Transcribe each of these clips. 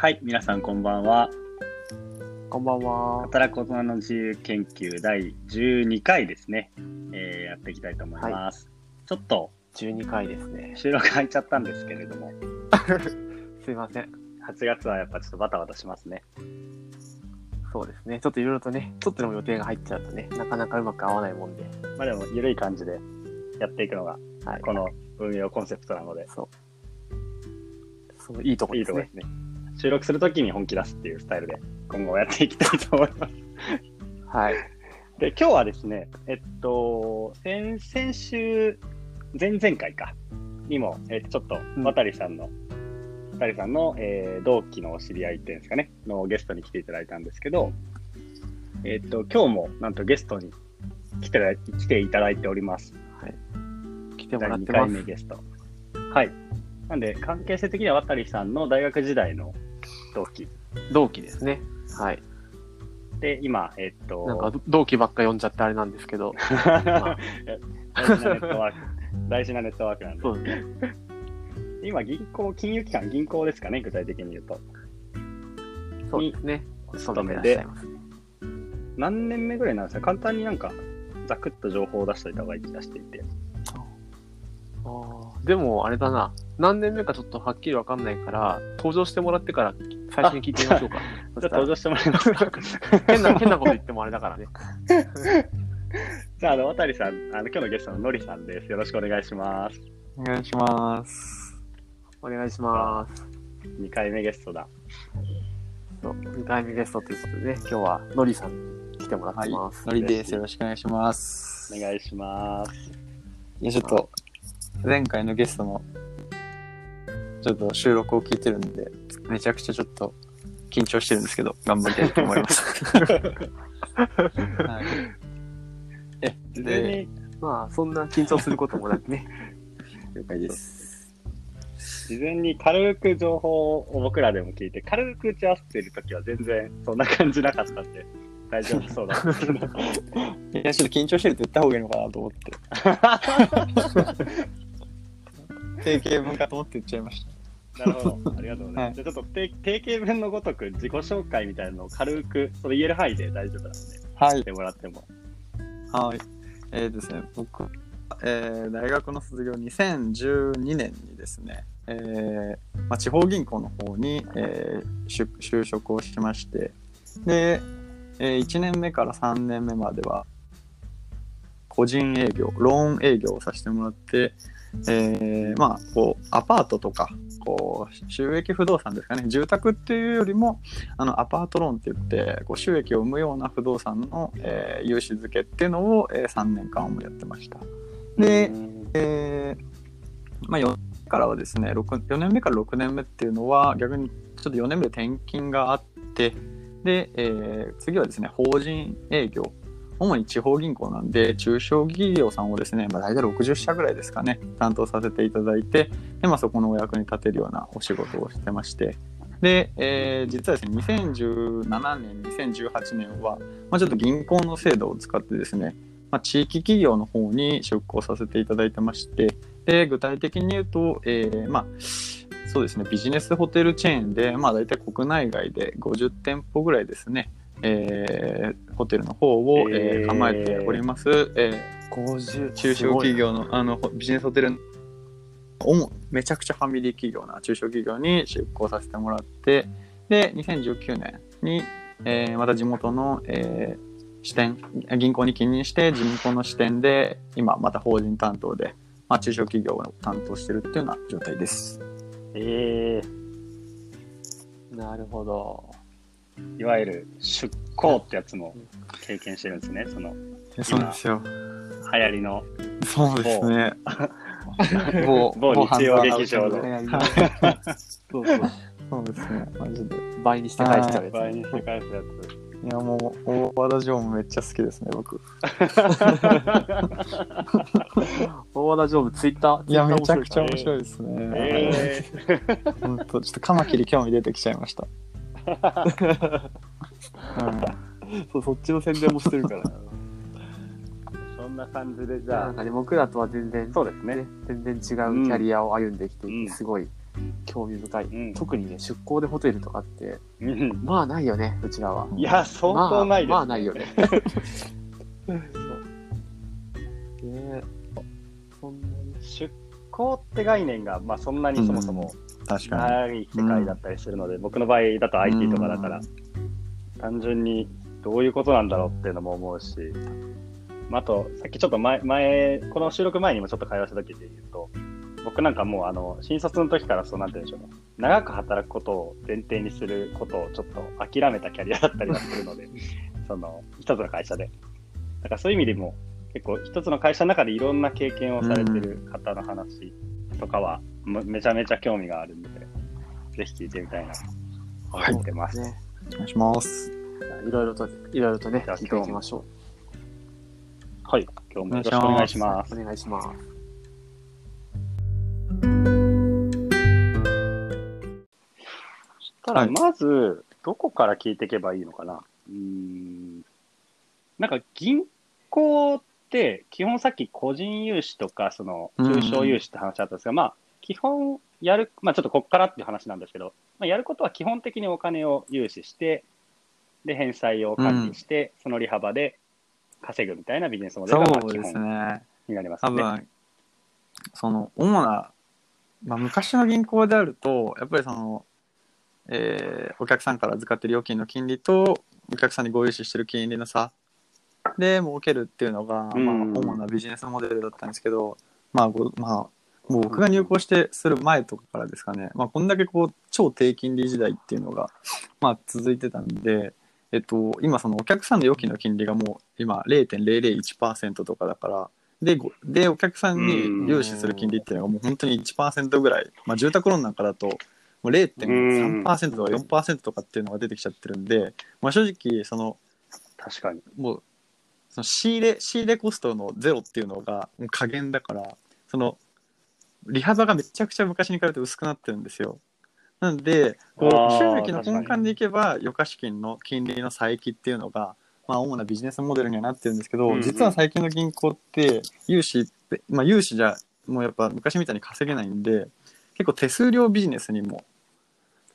はい、皆さんこんばんは。こんばんは。働く大人の自由研究第12回ですね、えーやっていきたいと思います。ちょっと12回ですね。収録入っちゃったんですけれども、すいません。8月はやっぱちょっとバタバタしますね。そうですね。ちょっといろいろとね、ちょっとでも予定が入っちゃうとね、なかなかうまく合わないもんで。まあでも、緩い感じでやっていくのが、はい。この運用コンセプトなので、そう。そのいいとこですねいいとこで。すね。収録するときに本気出すっていうスタイルで、今後やっていきたいと思います。はい。で、今日はですね、えっと、先先週、前々回か、にも、えっと、ちょっと、うん渡さんの、渡さんの、えー同期のお知り合いっていうんですかね、のゲストに来ていただいたんですけど、えっと、今日も、なんとゲストに来てら来ていただいております。はい。来ても第2らってます。回目ゲスト。はい。なんで、関係性的には渡さんの大学時代の同期同期ですね。はい。で、今、えっと、なんか同期ばっか呼んじゃってあれなんですけど。まあ大事なネットワーク、大事なネットワークなんで。そうですね。今、銀行、金融機関、銀行ですかね、具体的に言うと。そうですね。お勤めで。何年目ぐらいなんですか？簡単になんか、ざくっと情報を出しておいた方がいい気がしていて。あーでも、あれだな。何年目かちょっとはっきりわかんないから、登場してもらってから最初に聞いてみましょうか。そしたらじゃあ登場してもらいますか？変な、変なこと言ってもあれだからね。じゃあ、あの、渡さん、あの、今日のゲストののりさんです。よろしくお願いします。お願いします。お願いします。2回目ゲストだ。そう、2回目ゲストということでね、今日はのりさんに来てもらってます。のりです。よろしくお願いします。お願いします。いや、ちょっと、前回のゲストの、ちょっと収録を聞いてるんで、めちゃくちゃちょっと緊張してるんですけど、頑張りたいと思います。はい、え、で、に、まあ、そんな緊張することもなくね。了解です。事前に軽く情報を僕らでも聞いて、軽く打ち合わせてるときは全然そんな感じなかったんで、大丈夫そうなんですけど。いや、ちょっと緊張してるって言った方がいいのかなと思って。定型文かと思って言っちゃいました。なるほど。ありがとうございます。はいじゃあちょっと定定型文のごとく自己紹介みたいなのを軽く、その言える範囲で大丈夫なので、はいし。てもらっても。はい。えーですね、僕、えー大学の卒業2012年にですね、えーまあ、地方銀行の方に、えー就就職をしまして、で、え1年目から3年目までは、個人営業、ローン営業をさせてもらって、えーまあ、こう、アパートとか、こう、収益不動産ですかね、住宅っていうよりも、あのアパートローンって言ってこう収益を生むような不動産の、えー融資付けっていうのを、えー3年間もやってました。で、えーまあ、4年からはですね 6, 4年目から6年目っていうのは逆にちょっと4年目で転勤があってで、えー次はですね法人営業主に地方銀行なんで中小企業さんをですね、まあ、大体60社ぐらいですかね担当させていただいてで、まあ、そこのお役に立てるようなお仕事をしてまして。で、えー実はですね2017年2018年は、まあ、ちょっと銀行の制度を使ってですね、まあ、地域企業の方に出向させていただいてまして。で具体的に言うと、えーまあそうですねビジネスホテルチェーンで、まあ、大体国内外で50店舗ぐらいですね、えーホテルの方を、えへーー構えております、え50ー中小企業のあのほビジネスホテル主めちゃくちゃファミリー企業な中小企業に出向させてもらってで2019年に、えーまた地元の、えー支店銀行に勤任して地元の支店で今また法人担当で、まあ、中小企業を担当してるっていうような状態です。えなるほど。ー、いわゆる出向ってやつも経験してるんですね。そのそうですよ。流行りの。そうですね。某 某日曜劇場のそうそう。そうですね。マジで。い倍にして返しちゃうやつ。倍にして返すややもう大和田城もめっちゃ好きですね僕。大和田常務、ツイッターいやめちゃくちゃ面い。白いですつ。ね。え本当ちょっとカマキリ興味出てきちゃいました。そう、そっちの宣伝もしてるから。ー、そんな感じで、じゃあ、なんかね、僕らとは全然、そうですねね、全然違うキャリアを歩んできていて、うんすごい興味深い。うん特にね、出向でホテルとかって、うんまあないよね、うちらは。いや、相当ないです、まあ、まあないよね。そうねそんなに。出向って概念が、まあ、そんなにそもそも確かない世界だったりするので、僕の場合だと IT とかだから、単純にどういうことなんだろうっていうのも思うし、まあ、あと、さっきちょっと前、前、この収録前にもちょっと会話した時で言うと、僕なんかもう、あの、新卒の時からそうなんて言うんでしょうね。長く働くことを前提にすることをちょっと諦めたキャリアだったりはするので、その、一つの会社で。だからそういう意味でも、結構一つの会社の中でいろんな経験をされてる方の話とかは、めめちゃめちゃ興味があるので、ぜひ聞いてみたいなとはい思ってます。ね。に。お願いします。いろいろと、いろいろとね、聞いていきましょはい。今日もよろしくお願いします。う。お願いします。ただ、はいまず、どこから聞いていけばいいのかな？うーん。なんか、銀行って、基本さっき個人融資とか、その、中小融資って話あったんですが、まあ、基本やる、まあちょっとこっからっていう話なんですけど、まあ、やることは基本的にお金を融資して、で、返済を管理して、その利幅で稼ぐみたいなビジネスモデルがまあそうです基。になりますね。多分、その、主な、まあ、昔の銀行であると、やっぱりその、えーお客さんから預かってる預金の金利と、お客さんにご融資してる金利の差で儲けるっていうのが、まあ、うん主なビジネスモデルだったんですけど、まあ、ごまあ、もう僕が入行してする前とかからですかね、まあ、こんだけこう、超低金利時代っていうのが、まあ、続いてたんで、えっと、今そのお客さんの預金の金利がもう今0.001%とかだから、で、ごで、お客さんに融資する金利っていうのがもう本当に1%ぐらい、まあ住宅ローンなんかだと、もう0.3%とか4%とかっていうのが出てきちゃってるんで、まあ正直、その、確かに。もう、その仕入れ、仕入れコストのゼロっていうのがもう加減だから、その、利幅がめちゃくちゃ昔に比べて薄くなってるんですよ。なんで、こう収益の根幹でいけば、余価資金の金利の差益っていうのが、まあ、主なビジネスモデルにはなってるんですけど、うんうん実は最近の銀行って、融資って、まあ、融資じゃ、もうやっぱ昔みたいに稼げないんで、結構手数料ビジネスにも、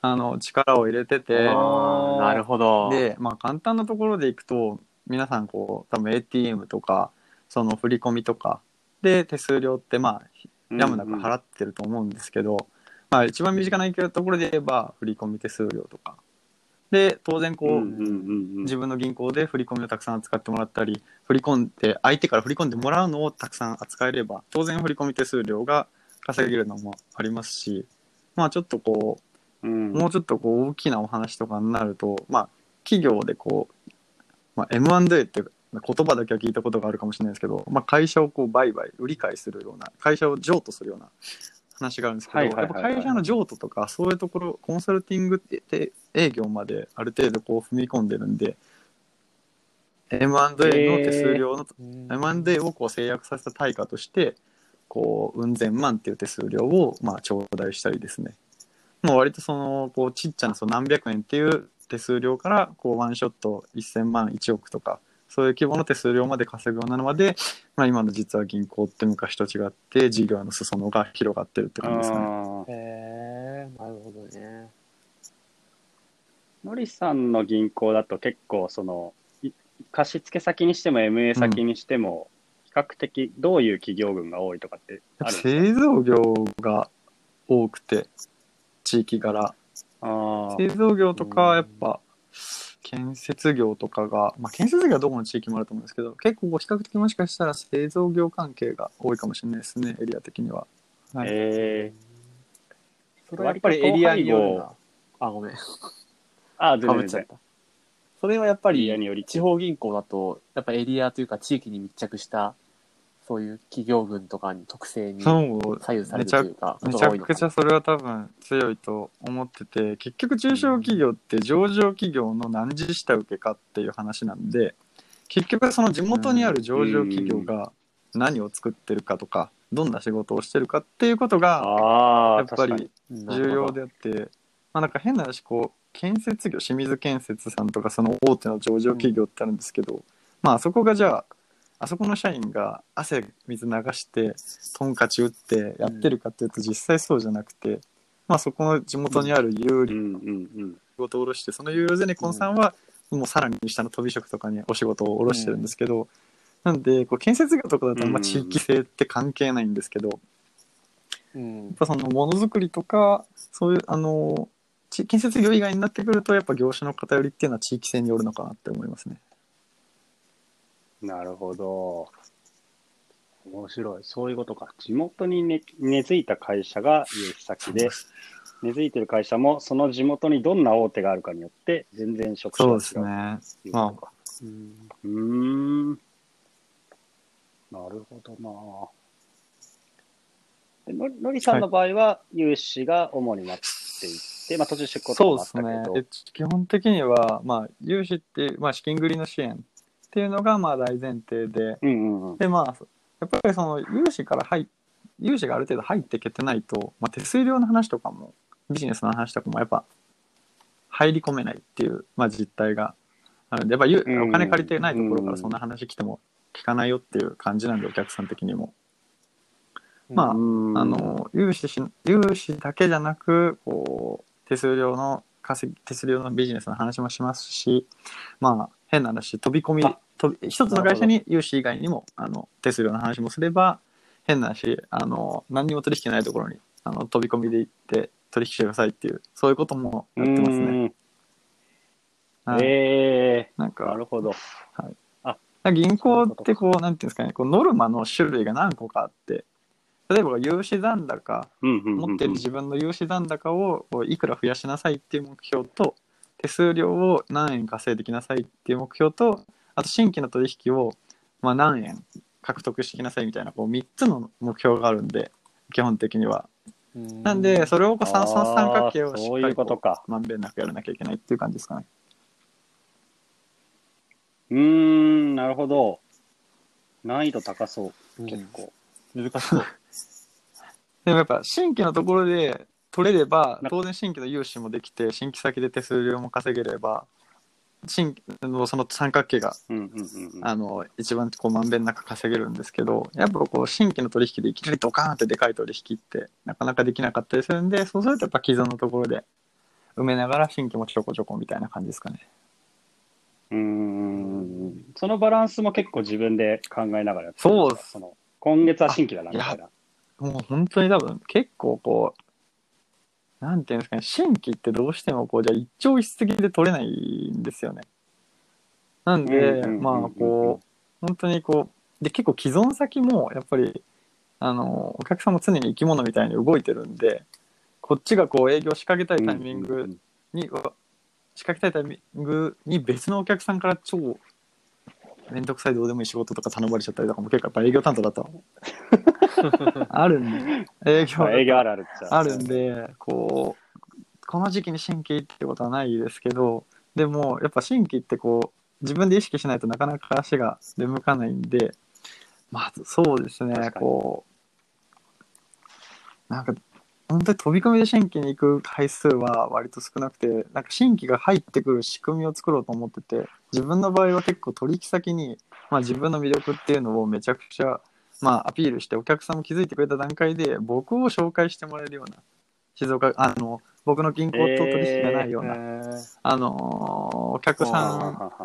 あの、力を入れてて、なるほど。で、まあ、簡単なところでいくと、皆さん、こう、多分 ATM とか、その振り込みとか、で、手数料って、まあ、やむなく払ってると思うんですけど、まあ、一番身近なところで言えば、振り込み手数料とか。で、当然、こう、うんうんうんうん自分の銀行で振り込みをたくさん扱ってもらったり、振り込んで、相手から振り込んでもらうのをたくさん扱えれば、当然振り込み手数料が稼げるのもありますし、まあちょっとこうん。う、もうちょっとこう大きなお話とかになると、まあ企業でこう、まあ、M&A っていう言葉だけは聞いたことがあるかもしれないですけど、まあ会社をこう売買、売り買いするような、会社を譲渡するような話があるんですけど、やっぱ会社の譲渡とか、そういうところ、コンサルティングって営業まである程度こう踏み込んでるんで、M&A の手数料の、うん M&A をこう制約させた対価として、こう、うん千万っていう手数料を、まあ、頂戴したりですね。もう割とその、こう、ちっちゃなその何百円っていう手数料から、こう、ワンショット1000万、1億とか、そういう規模の手数料まで稼ぐようになるまで、まあ、今の実は銀行って昔と違って、事業の裾野が広がってるって感じですかね。へえ、なるほどね。のりさんの銀行だと結構そのい貸付先にしても MA 先にしても比較的どういう企業群が多いとかってあるんですか？製造業が多くて、地域柄。製造業とか、やっぱ、建設業とかが、まあ、建設業はどこの地域もあると思うんですけど、結構比較的もしかしたら製造業関係が多いかもしれないですね、エリア的には。はいえそれはやっぱりエリアによ。あ、ごめん。ー、あ。全然全然た。それはやっぱり地方銀行だと、やっぱエリアというか地域に密着した、そういう企業群とかに特性に左右されるというか、めちゃくちゃそれは多分強いと思ってて、結局中小企業って上場企業の何時下請けかっていう話なんで、結局その地元にある上場企業が何を作ってるかとか、どんな仕事をしてるかっていうことが、やっぱり重要であって、まあなんか変な話、こう、建設業、清水建設さんとかその大手の上場企業ってあるんですけど、まああそこがじゃあ、あそこの社員が汗水流して、トンカチ打ってやってるかっていうと実際そうじゃなくて、まあそこの地元にある有料うんうんうん。を下ろして、その有料ゼネコンさんは、もうさらに下の飛び職とかにお仕事を下ろしてるんですけど、なんで、こう建設業とかだとあんま地域性って関係ないんですけど、うんやっぱそのものづくりとか、そういう、あの、ち建設業以外になってくると、やっぱ業種の偏りっていうのは地域性によるのかなって思いますね。なるほど。面白い。そういうことか。地元にね根付いた会社が融資先で、根付いてる会社もその地元にどんな大手があるかによって全然職種そうが違うですね。というん。なるほどなでののりさんの場合は、融資が主になっていって、まあ途中出向とそうかもあったけど、ですね。え基本的には、まあ、融資っていう、まあ、資金繰りの支援っていうのが、まあ、大前提で、うんうんうん。で、まあ、やっぱりその融資から入っ融資がある程度入ってけてないと、まあ、手数料の話とかも、ビジネスの話とかもやっぱ入り込めないっていう、まあ、実態があるんで、やっぱゆうんお金借りてないところからそんな話来ても聞かないよっていう感じなんで、お客さん的にも。まあうんあ、の融資し融資だけじゃなくこう手数料の稼ぎ手数料のビジネスの話もしますしまあ変な話飛び込みあ飛び一つの会社に融資以外にもあの手数料の話もすれば変な話あの何にも取引ないところにあの飛び込みで行って取引してくださいっていうそういうこともやってますね。うん。はい。えなんえなかるほど。銀行ってこうなんていうんですかねこうノルマの種類が何個かあって例えば融資残高持ってる自分の融資残高をいくら増やしなさいっていう目標と手数料を何円稼いできなさいっていう目標とあと新規の取引をまあ何円獲得してきなさいみたいなこう3つの目標があるんで基本的には。なんでそれをこう三三三角形をしそういっかりこうことまんべんなくやらなきゃいけないっていう感じですかね。うーん、なるほど。難易度高そう、うん。結構。難しそう。でもやっぱ新規のところで取れればな当然新規の融資もできて新規先で手数料も稼げれば新規のその三角形がうんうんうんうん。あの一番こうまんべんなく稼げるんですけどやっぱこう新規の取引でいきなりドカーンってでかい取引ってなかなかできなかったりするんでそうするとやっぱ既存のところで埋めながら新規もちょこちょこみたいな感じですかね。うーん。そのバランスも結構自分で考えながらやってるんそうその今月は新規だな、みたいな。もう本当に多分結構こうなんていうんですかね新規ってどうしてもこうじゃあ一朝一夕で取れないんですよね。なんで、まあこう本当にこうで結構既存先もやっぱりあのお客さんも常に生き物みたいに動いてるんでこっちがこう営業仕掛けたいタイミングに、仕掛けたいタイミングに別のお客さんから超めんどくさいどうでもいい仕事とか頼まれちゃったりとかも結構やっぱ営業担当だと あるんで。営業。まあ営業あるあるっちゃ。あるんでこうこの時期に新規ってことはないですけどでもやっぱ新規ってこう自分で意識しないとなかなか足が出向かないんでまずそうですねこうなんか本当に飛び込みで新規に行く回数は割と少なくてなんか新規が入ってくる仕組みを作ろうと思ってて自分の場合は結構取引先に、まあ、自分の魅力っていうのをめちゃくちゃ、まあ、アピールしてお客さんも気づいてくれた段階で僕を紹介してもらえるような静岡あの僕の銀行と取引がないような、えーあのお客さ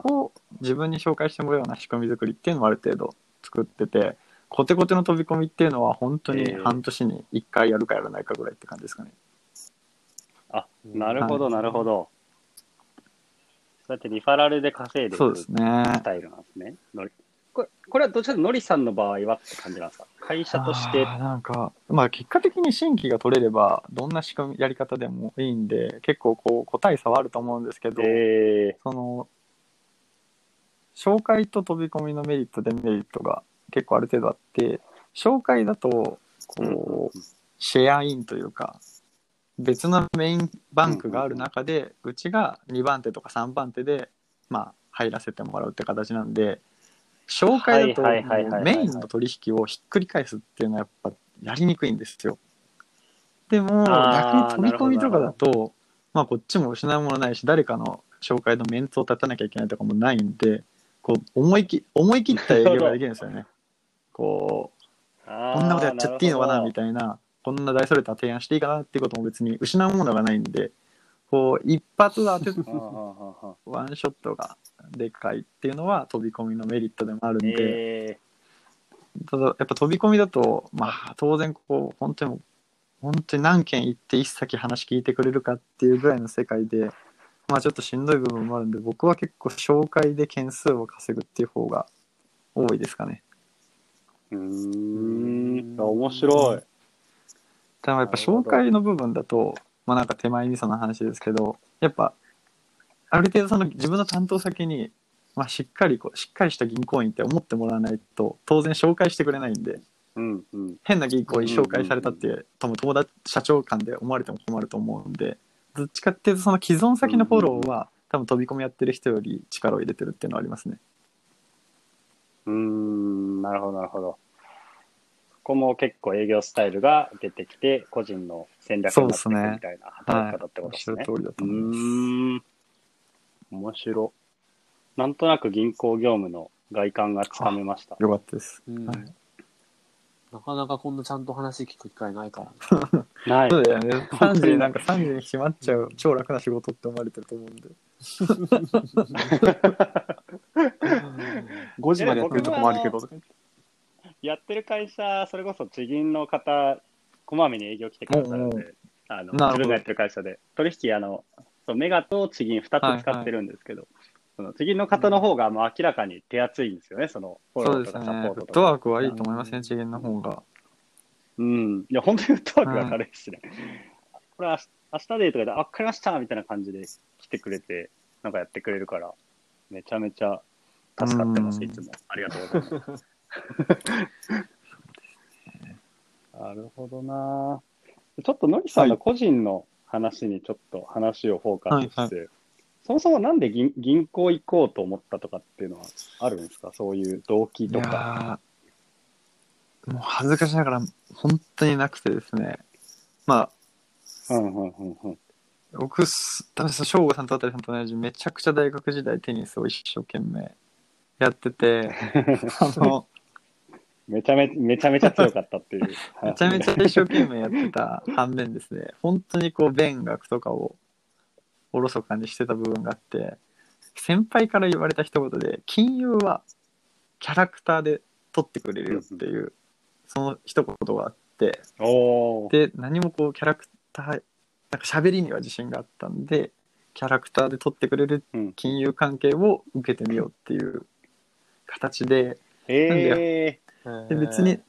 んを自分に紹介してもらうような仕組み作りっていうのをある程度作っててコテコテの飛び込みっていうのは本当にえー半年に1回やるかやらないかぐらいって感じですかね。あ、なるほど、はいなるほど。そうやってリファラルで稼いでそうるスですね。タイルなんですね。のりこれこれはどちらかというとのりさんの場合はって感じなんですか？会社としてあーなんか、まあ結果的に新規が取れればどんな仕組みやり方でもいいんで結構こう個体差はあると思うんですけど、えその紹介と飛び込みのメリットデメリットが結構ある程度あって紹介だとこうシェアインというか別のメインバンクがある中でうちが2番手とか3番手でまあ入らせてもらうって形なんで紹介だとメインの取引をひっくり返すっていうのはやっぱやりにくいんですよ。でも逆に飛び込みとかだとまあこっちも失うものないし誰かの紹介のメンツを立たなきゃいけないとかもないんでこう思いき思い切った営業ができるんですよね。こう こんなことやっちゃっていいのかなみいたいなこんな大それた提案していいかなっていうことも別に失うものがないんで、こう、一発当て、ワンショットがでかいっていうのは飛び込みのメリットでもあるんで、えただやっぱ飛び込みだと、まあ当然こう、本当に、本当に何件行って一先話聞いてくれるかっていうぐらいの世界で、まあちょっとしんどい部分もあるんで、僕は結構紹介で件数を稼ぐっていう方が多いですかね。ー、うーん。あ面白い。ただやっぱ紹介の部分だと、まあなんか手前味噌の話ですけど、やっぱ、ある程度その自分の担当先に、まあしっかりこう、しっかりした銀行員って思ってもらわないと、当然紹介してくれないんで、うんうん。変な銀行に紹介されたって、多分友達、社長間で思われても困ると思うんで、どっちかっていうとその既存先のフォローは、多分飛び込みやってる人より力を入れてるっていうのはありますね。うーん、なるほど、なるほど。ここも結構営業スタイルが出てきて、個人の戦略になってくるみたいな働き方ってことですね。おっしゃる通りだとう思います。ーん。面白。なんとなく銀行業務の外観がつかめました。よかったです。うんはいなかなかこんなちゃんと話聞く機会ないからね。ない。そうだよね。3時になんか3時に閉まっちゃう超楽な仕事って思われてると思うんで。5時までやってるとこもあるけど。やってる会社、それこそ地銀の方、こまめに営業来てくださるんで、あの自分がやってる会社で、取引、あの、そうメガと地銀2つ使ってるんですけど、その地銀の方の方がもう明らかに手厚いんですよね、そのフォローとかサポー。トフッとか。トワークはいいと思いますね、次元の方が。うん。いや、本当にフットワークが軽いしね。これ明日、でとかで、あ、わかりましたみたいな感じで来てくれて、なんかやってくれるから、めちゃめちゃ助かってます、うんいつも。ありがとうございます。なるほどなちょっとのりさんの個人の話にちょっと話をフォーカスして、はいそもそもなんで銀銀行行こうと思ったとかっていうのはあるんですか？そういう動機いとか。もう恥ずかしながら本当になくてですね。まあ、うんうんうんうん。僕す、多分その省吾さんと渡さんと同じめちゃくちゃ大学時代テニスを一生懸命やってて、あの、めちゃめめちゃめちゃ強かったっていう。話。めちゃめちゃ一生懸命やってた反面ですね、本当にこう、勉学とかをおろそかにしてた部分があって、先輩から言われた一言で、金融はキャラクターで取ってくれるよっていう、その一言があって、で、何もこう、キャラクター、なんか喋りには自信があったんで、キャラクターで取ってくれるうん。金融関係を受けてみようっていう形で、へで別に、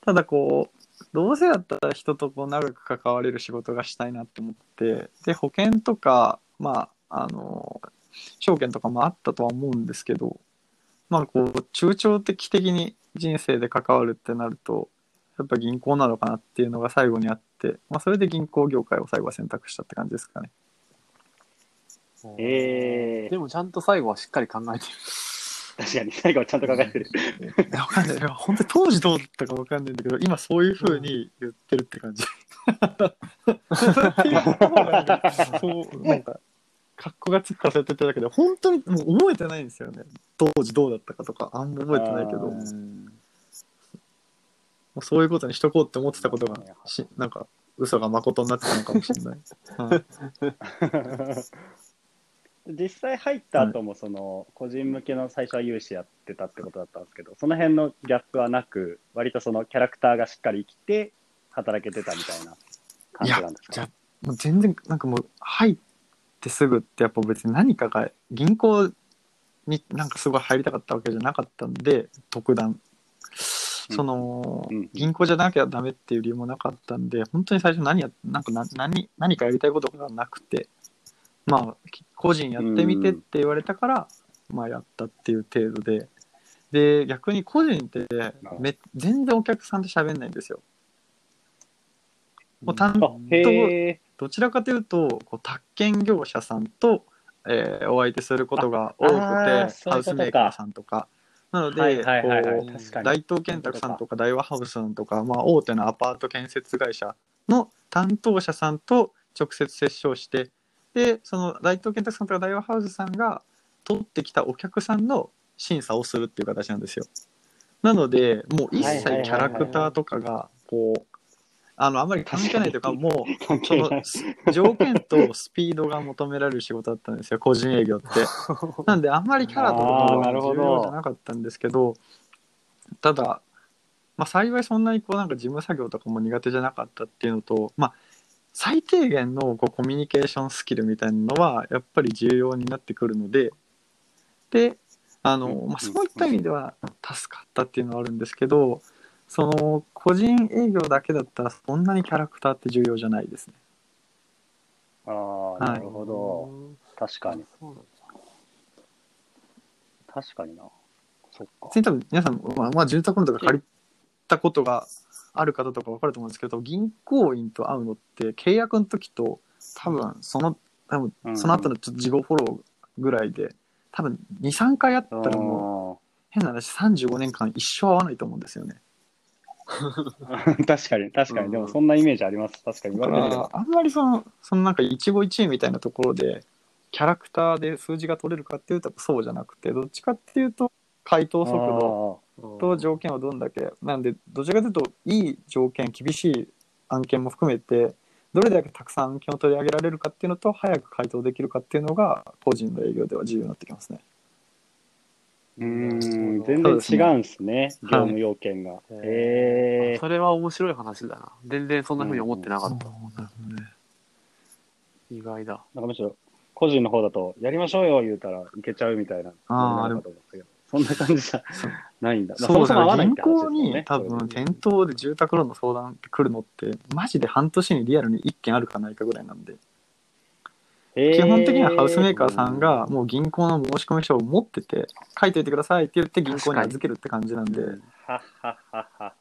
ただこう、どうせだったら人とこう長く関われる仕事がしたいなと思って、で、保険とか、まあ、あの、証券とかもあったとは思うんですけど、まあこう、中長期的に人生で関わるってなると、やっぱ銀行なのかなっていうのが最後にあって、まあそれで銀行業界を最後は選択したって感じですかね。えーでもちゃんと最後はしっかり考えてる。確かに最後はちゃんと考えてる。いやわかんない。本当に当時どうだったかわかんないんだけど、今そういう風に言ってるって感じ。そう、なんか、格好がつくかそうやって言ってるだけで、本当にもう覚えてないんですよね。当時どうだったかとか、あんま覚えてないけど、うそういうことにしとこうって思ってたことが、しなんか、嘘が誠になってたのかもしれない。はい実際入った後もその個人向けの最初は融資やってたってことだったんですけどその辺のギャップはなく割とそのキャラクターがしっかり生きて働けてたみたいな感じなんですかじゃあもう全然なんかもう入ってすぐってやっぱ別に何かが銀行になんかすごい入りたかったわけじゃなかったんで特段。その、うん。銀行じゃなきゃダメっていう理由もなかったんで本当に最初何やなんかな何何かやりたいことがなくてまあ個人やってみてって言われたから、まあやったっていう程度で。で逆に個人ってめ全然お客さんと喋んないんですよ。もう担あへえ。どちらかというと、こう宅建業者さんと、えーお相手することが多くて、ハウスメーカーさんとか。なので、大東建託さんとか大和ハウスさんとか、まあ、大手のアパート建設会社の担当者さんと直接接触して、で、その大東建託さんとか大和ハウスさんが取ってきたお客さんの審査をするっていう形なんですよ。なので、もう一切キャラクターとかが、こう、あの、あんまり関係ないというか、もう、関その。条件とスピードが求められる仕事だったんですよ、個人営業って。なんで、あんまりキャラとかあーはなるほど重要じゃなかったんですけど、ただ、まあ、幸いそんなにこうなんか事務作業とかも苦手じゃなかったっていうのと、まあ、最低限のこうコミュニケーションスキルみたいなのはやっぱり重要になってくるので、で、あの、まあ、そういった意味では助かったっていうのはあるんですけど、その個人営業だけだったらそんなにキャラクターって重要じゃないですね。ああ、なるほど。確かに。確かにな。そっか普。通に多分皆さん、まあ、まあ、住宅ローンとか借りたことがある方とか分かると思うんですけど、銀行員と会うのって契約の時と多分その、多分うんその後のちょっと事後フォローぐらいで、多分2、3回あったらもう変な話35年間一生会わないと思うんですよね。う ん確かに、確かに。うんでもそんなイメージあります。確かに。言われてみあんまりその、そのなんか一期一会みたいなところで、キャラクターで数字が取れるかっていうとそうじゃなくて、どっちかっていうと、回答速度と条件をどんだけ、なんで、どちらかというと、いい条件、厳しい案件も含めて、どれだけたくさん案件を取り上げられるかっていうのと、早く回答できるかっていうのが、個人の営業では重要になってきますね。うーん、全然違うんすね。業務要件が。へえ。それは面白い話だな。全然そんな風に思ってなかった。意外だ。なんかむしろ、個人の方だと、やりましょうよ言うたらいけちゃうみたいな。あーなるかと思ったけどそんな感じじゃないんだ。まあそうそもそも合わないっ銀行に多分店頭で住宅ローンの相談って来るのってマジで半年にリアルに1件あるかないかぐらいなんで。基基本的にはハウスメーカーさんがもう銀行の申し込み書を持ってて書いておいてくださいって言って銀行に預けるって感じなんで。はっはっはっは。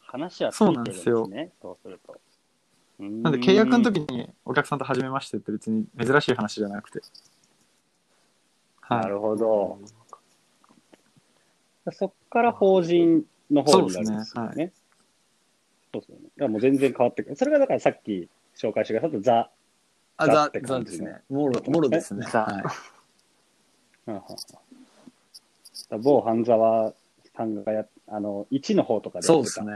話は。ついそうなんてるんですよですね。そうすると。なんで契約の時にお客さんと初めましてって別に珍しい話じゃなくて。はい。なるほど。そっから法人の方になるんですよそうね。そうですよね。だからもう全然変わってくる。それがだからさっき紹介してくださったザ。あザザって感じですね。もろもろですね。ザ。はい。某半沢さんがや、あの、1の方とかでそうですね。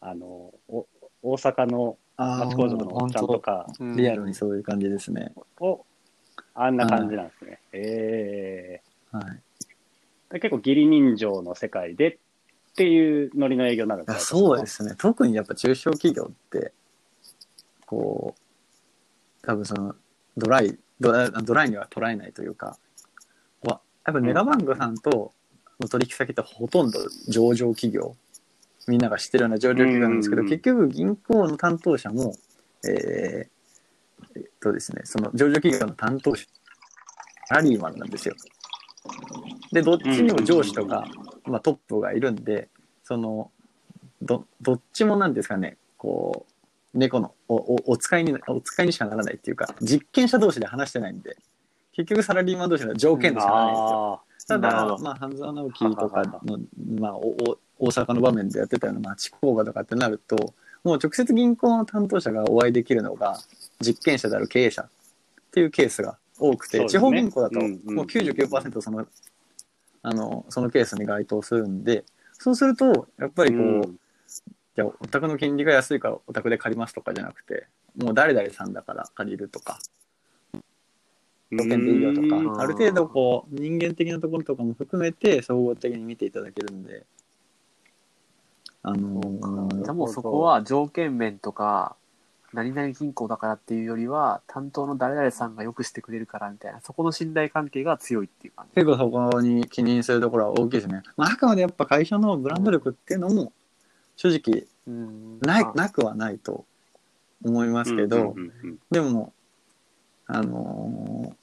あの、お大阪のあ町工場のおっちゃんとか。うんリアルにそういう感じですね。を、あんな感じなんですね。えはい。えー。結構義理人情の世界でっていうノリの営業になるんですかそうですね。特にやっぱ中小企業ってこう多分そのドライドライドライには捉えないというかわやっぱメガバンクさんとの取引先ってほとんど上場企業みんなが知ってるような上場企業なんですけどうん結局銀行の担当者もえーえっとですねその上場企業の担当者サラリーマンなんですよでどっちにも上司とか、まあ、トップがいるんでそのどどっちもなんですかねこう猫のおおお使いにお使いにしかならないっていうか実験者同士で話してないんで結局サラリーマン同士の条件でしかならないんですよ。あただまあ半沢直樹とかの、まあ、おお大阪の場面でやってたような町工場とかってなるともう直接銀行の担当者がお会いできるのが実験者である経営者っていうケースが多くて、ね。地方銀行だとうんうんもう99%その,、あのそのケースに該当するんでそうするとやっぱりこう、うん。じゃあお宅の金利が安いからお宅で借りますとかじゃなくてもう誰々さんだから借りるとか条件でいいよとうん。かある程度こう人間的なところとかも含めて総合的に見ていただけるんであのーじゃあもうそこは条件面とか、何々銀行だからっていうよりは、担当の誰々さんがよくしてくれるからみたいな、そこの信頼関係が強いっていう感じ。結構そこに気にするところは大きいですね、まあ、あくまでやっぱ会社のブランド力っていうのも正直うん。ないあ。なくはないと思いますけど、でも、あのー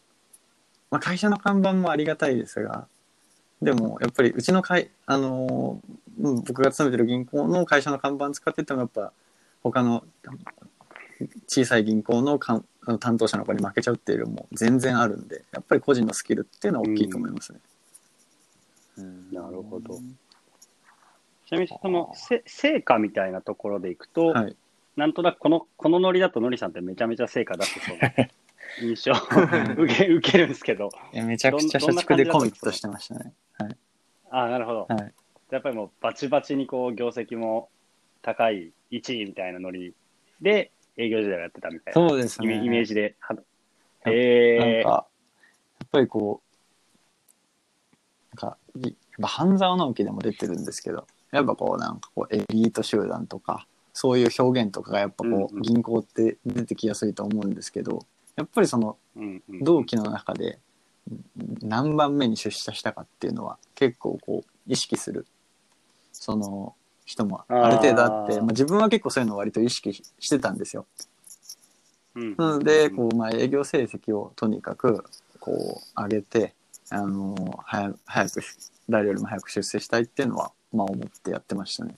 まあ、会社の看板もありがたいですが、でもやっぱりうちの会、あのーうん僕が勤めてる銀行の会社の看板使っててもやっぱ他の小さい銀行のかん担当者の子に負けちゃうっていうよりも全然あるんで、やっぱり個人のスキルっていうのは大きいと思いますね。うん。なるほど。ちなみにそのせ成果みたいなところでいくと、はい。なんとなくこのこのノリだとノリさんってめちゃめちゃ成果出してそうな 印象受け 受けるんですけど。いやめちゃくちゃ社畜でコミットしてましたね。ああなるほど、はい。やっぱりもうバチバチにこう業績も高い1位みたいなノリで営業時代をやってたみたいなそうですね。イメージで。はなんか、やっぱりこう、なんか、いやっぱ半沢直樹でも出てるんですけど、やっぱこうなんかこうエリート集団とか、そういう表現とかがやっぱこうんううん銀行って出てきやすいと思うんですけど、やっぱりその同期の中で何番目に出社したかっていうのは結構こう意識するその人もある程度あってまあ、自分は結構そういうのを割と意識ししてたんですよ。うんなのでこう、まあ、営業成績をとにかくこう上げてあの早早く誰よりも早く出世したいっていうのは、まあ、思ってやってましたね。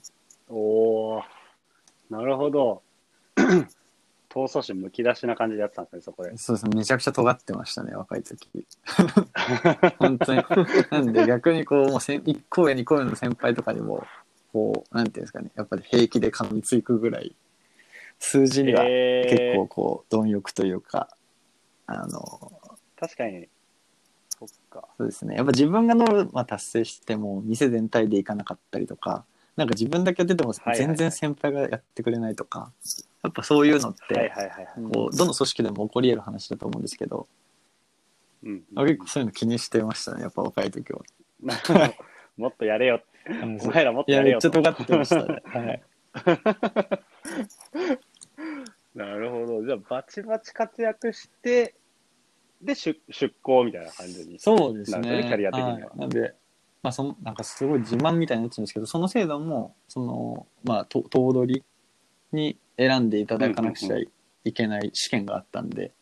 おーなるほど。闘争心むき出しな感じでやってたんですね、そこで。そうですねめちゃくちゃ尖ってましたね若い時。本当に。なんで逆にこう、もう1個上2個上の先輩とかにも、こう、なんていうんですかね、やっぱり平気で噛みつくぐらい、数字には結構こう、貪欲というか、あの、確かに。そっか。そうですね。やっぱ自分がノルマ達成しても、店全体でいかなかったりとか、なんか自分だけやってても全然先輩がやってくれないとか、やっぱそういうのって。こうどの組織でも起こり得る話だと思うんですけど、うん結構そういうの気にしてましたね、やっぱ若い時は。もっとやれよ。お前らもっといや、やれよと。めっちゃ尖ってましたね。はい。なるほど。じゃあ、バチバチ活躍して、で、出出向みたいな感じに。そうですね。キャリア的にははいなんで、まあ、その、なんかすごい自慢みたいになっちゃうんですけど、その制度も、その、まあ、と頭取に選んでいただかなくちゃいいけない試験があったんで、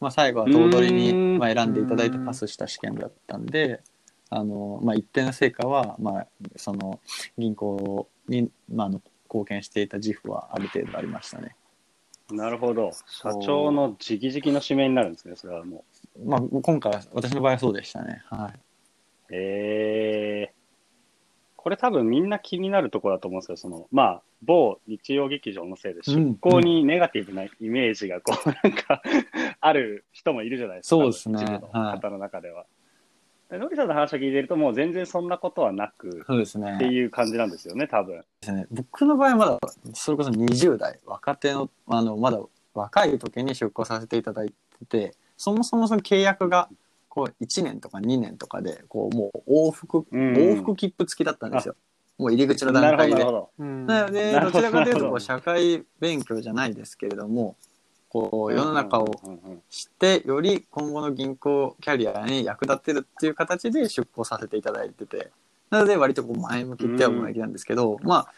まあ、最後は頭取に、んまあ、選んでいただいてパスした試験だったんで、あの、まあ、一定の成果は、まあ、その、銀行に、まあ、貢献していた自負はある程度ありましたね。なるほど。社長の直々の指名になるんですね、それはもまあ、今回は、私の場合はそうでしたね。はい。う。へえ。これ多分みんな気になるところだと思うんですけど、その、まあ、某日曜劇場のせいでうん出向にネガティブなイメージがこう、なんか、ある人もいるじゃないですか。そうですねの方の中では。でのりさんの話を聞いてると、もう全然そんなことはなく、そうですね。っていう感じなんですよね、多分。ですね、僕の場合はまだそれこそ20代若手のあのまだ若い時に出向させていただいててそもそもその契約がこう1年とか2年とかでこうもう往復、うん。往復切符付きだったんですよ。もう入り口の段階で。なるほど。うん。なのでど。どちらかというとこう社会勉強じゃないですけれどもこう世の中をうんうん。うん知ってより今後の銀行キャリアに役立ってるっていう形で出向させていただいてて。なので割とこう前向きっては前向きなんですけど、まあ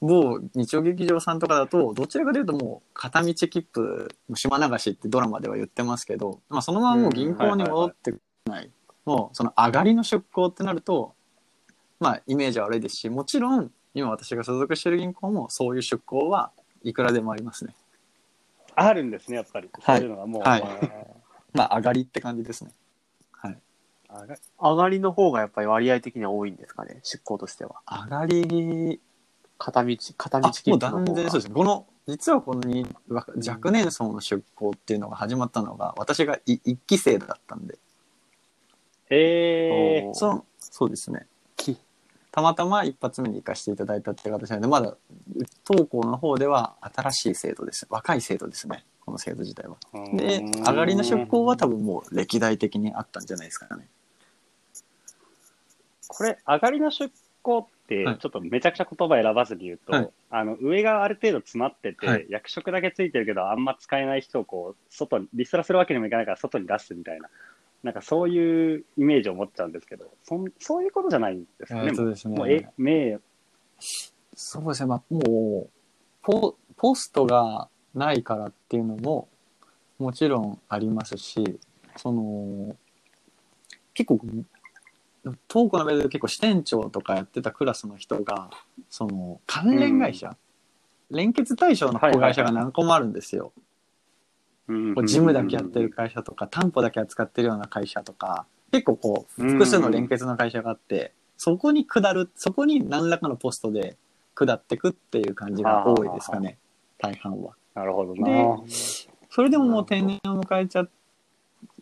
某日曜劇場さんとかだとどちらかというともう片道切符島流しってドラマでは言ってますけど、まあ、そのままもう銀行に戻ってこない,、もうその上がりの出向ってなるとまあイメージは悪いですしもちろん今私が所属してる銀行もそういう出向はいくらでもありますね。あるんですね、やっぱり。はいそういうのがもう。はい まあ上がりって感じですね。はい。あが上がりの方がやっぱり割合的には多いんですかね、出向としては。上がり片道、片道あもう切符の方が。断然そうですね。この、実はこのにわ若年層の出向っていうのが始まったのが、私がい一期生だったんで、へえそのそうですね。きたまたま一発目に行かせていただいたっていう形なので、まだ、当校の方では新しい制度です。若い制度ですね。この制度自体は。で、上がりの出向は多分もう歴代的にあったんじゃないですかね。これ、上がりの出向って、はいちょっとめちゃくちゃ言葉選ばずに言うと、はいあの上がある程度詰まってて、はい役職だけついてるけど、あんま使えない人をこう外に、リストラするわけにもいかないから、外に出すみたいな、なんかそういうイメージを持っちゃうんですけど、そんそういうことじゃないんですかね。そうですね。もうえ名誉。そうですね、まあ、もうポ、ポストがないからっていうのももちろんありますし、その、結構、トークの上で結構支店長とかやってたクラスの人が、その、関連会社、連結対象の子会社が何個もあるんですよ。こう事務だけやってる会社とか、担保だけ扱ってるような会社とか、結構こう、複数の連結の会社があって、そこに下る、そこに何らかのポストで下ってくっていう感じが多いですかね、大半は。なるほどな。それでももう定年を迎えちゃっ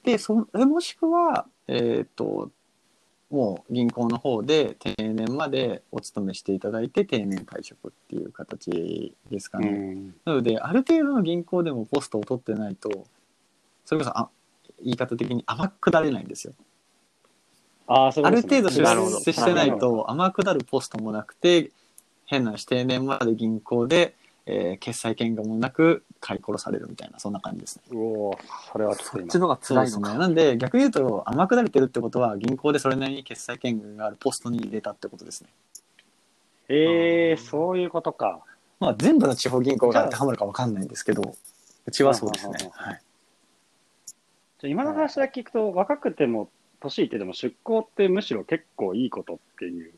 て、それもしくは、えっ、と、もう銀行の方で定年までお勤めしていただいて定年退職っていう形ですかうね。ん。なので、ある程度の銀行でもポストを取ってないと、それこそあ言い方的に天下れないんですよ。ああ、そうですね程度出世してないと天下るポストもなくて、変な定年まで銀行で、えー決済権がもなく買い殺されるみたいな、そんな感じですね。うおーそれはそっち。のがそうですね。辛いのか。なんで、逆に言うと、天下れてるってことは、銀行でそれなりに決済権があるポストに入れたってことですね。ええそういうことか。まあ、全部の地方銀行が当てはまるかわかんないんですけど、うちはそうですねは。い。じゃあ今の話だけ聞くと、若くても、年いってでも出向ってむしろ結構いいことっていう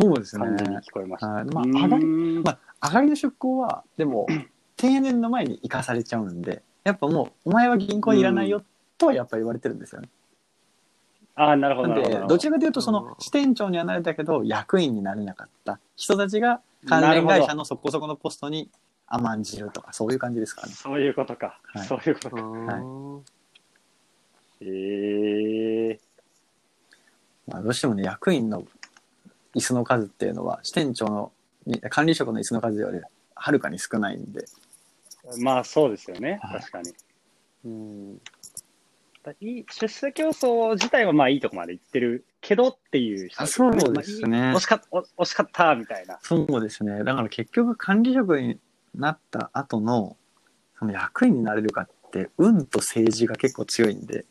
そうですね。感じに聞こえました。はいまあ上がりまあ、上がりの出向は、でも、定年の前に生かされちゃうんで、やっぱもう、お前は銀行いらないよとはやっぱ言われてるんですよね。ああ、なるほど、でど。、どちらかというと、そのうん支店長にはなれたけど、役員になれなかった人たちが関連会社のそこそこのポストに甘んじるとか、そういう感じですからね。そういうことか。はいそういうことうか。んええまあ、どうしてもね、役員の椅子の数っていうのは、支店長の、に管理職の椅子の数よりはるかに少ないんで、まあそうですよね。はい確かに。うん。だいい出世競争自体はまあいいとこまで行ってるけどっていう人あそうですねまあいい惜しかった、お惜しかったみたいな。そうですね。だから結局管理職になった後の、その役員になれるかって、運と政治が結構強いんで、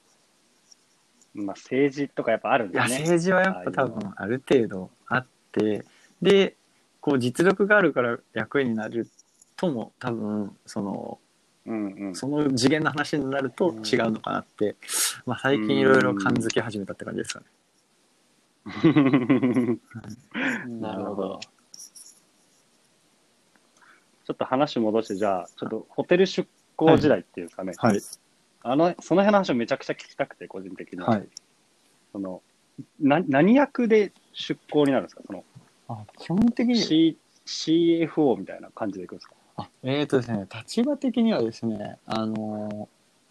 まあ政治とかやっぱあるんいや、だね。政治はやっぱ多分ある程度あって、で、こう実力があるから役員になるとも多分、その、うんうん。その次元の話になると違うのかなって、まあ最近いろいろ感づき始めたって感じですかね。なるほど。ちょっと話戻して、じゃあ、ちょっとホテル出向時代っていうかね。はい。あの、その辺の話をめちゃくちゃ聞きたくて、個人的に。はい。その、な、何役で出向になるんですか？その、あ基本的に、C、CFO みたいな感じでいくんですか？あえーとですね、立場的にはですね、あのー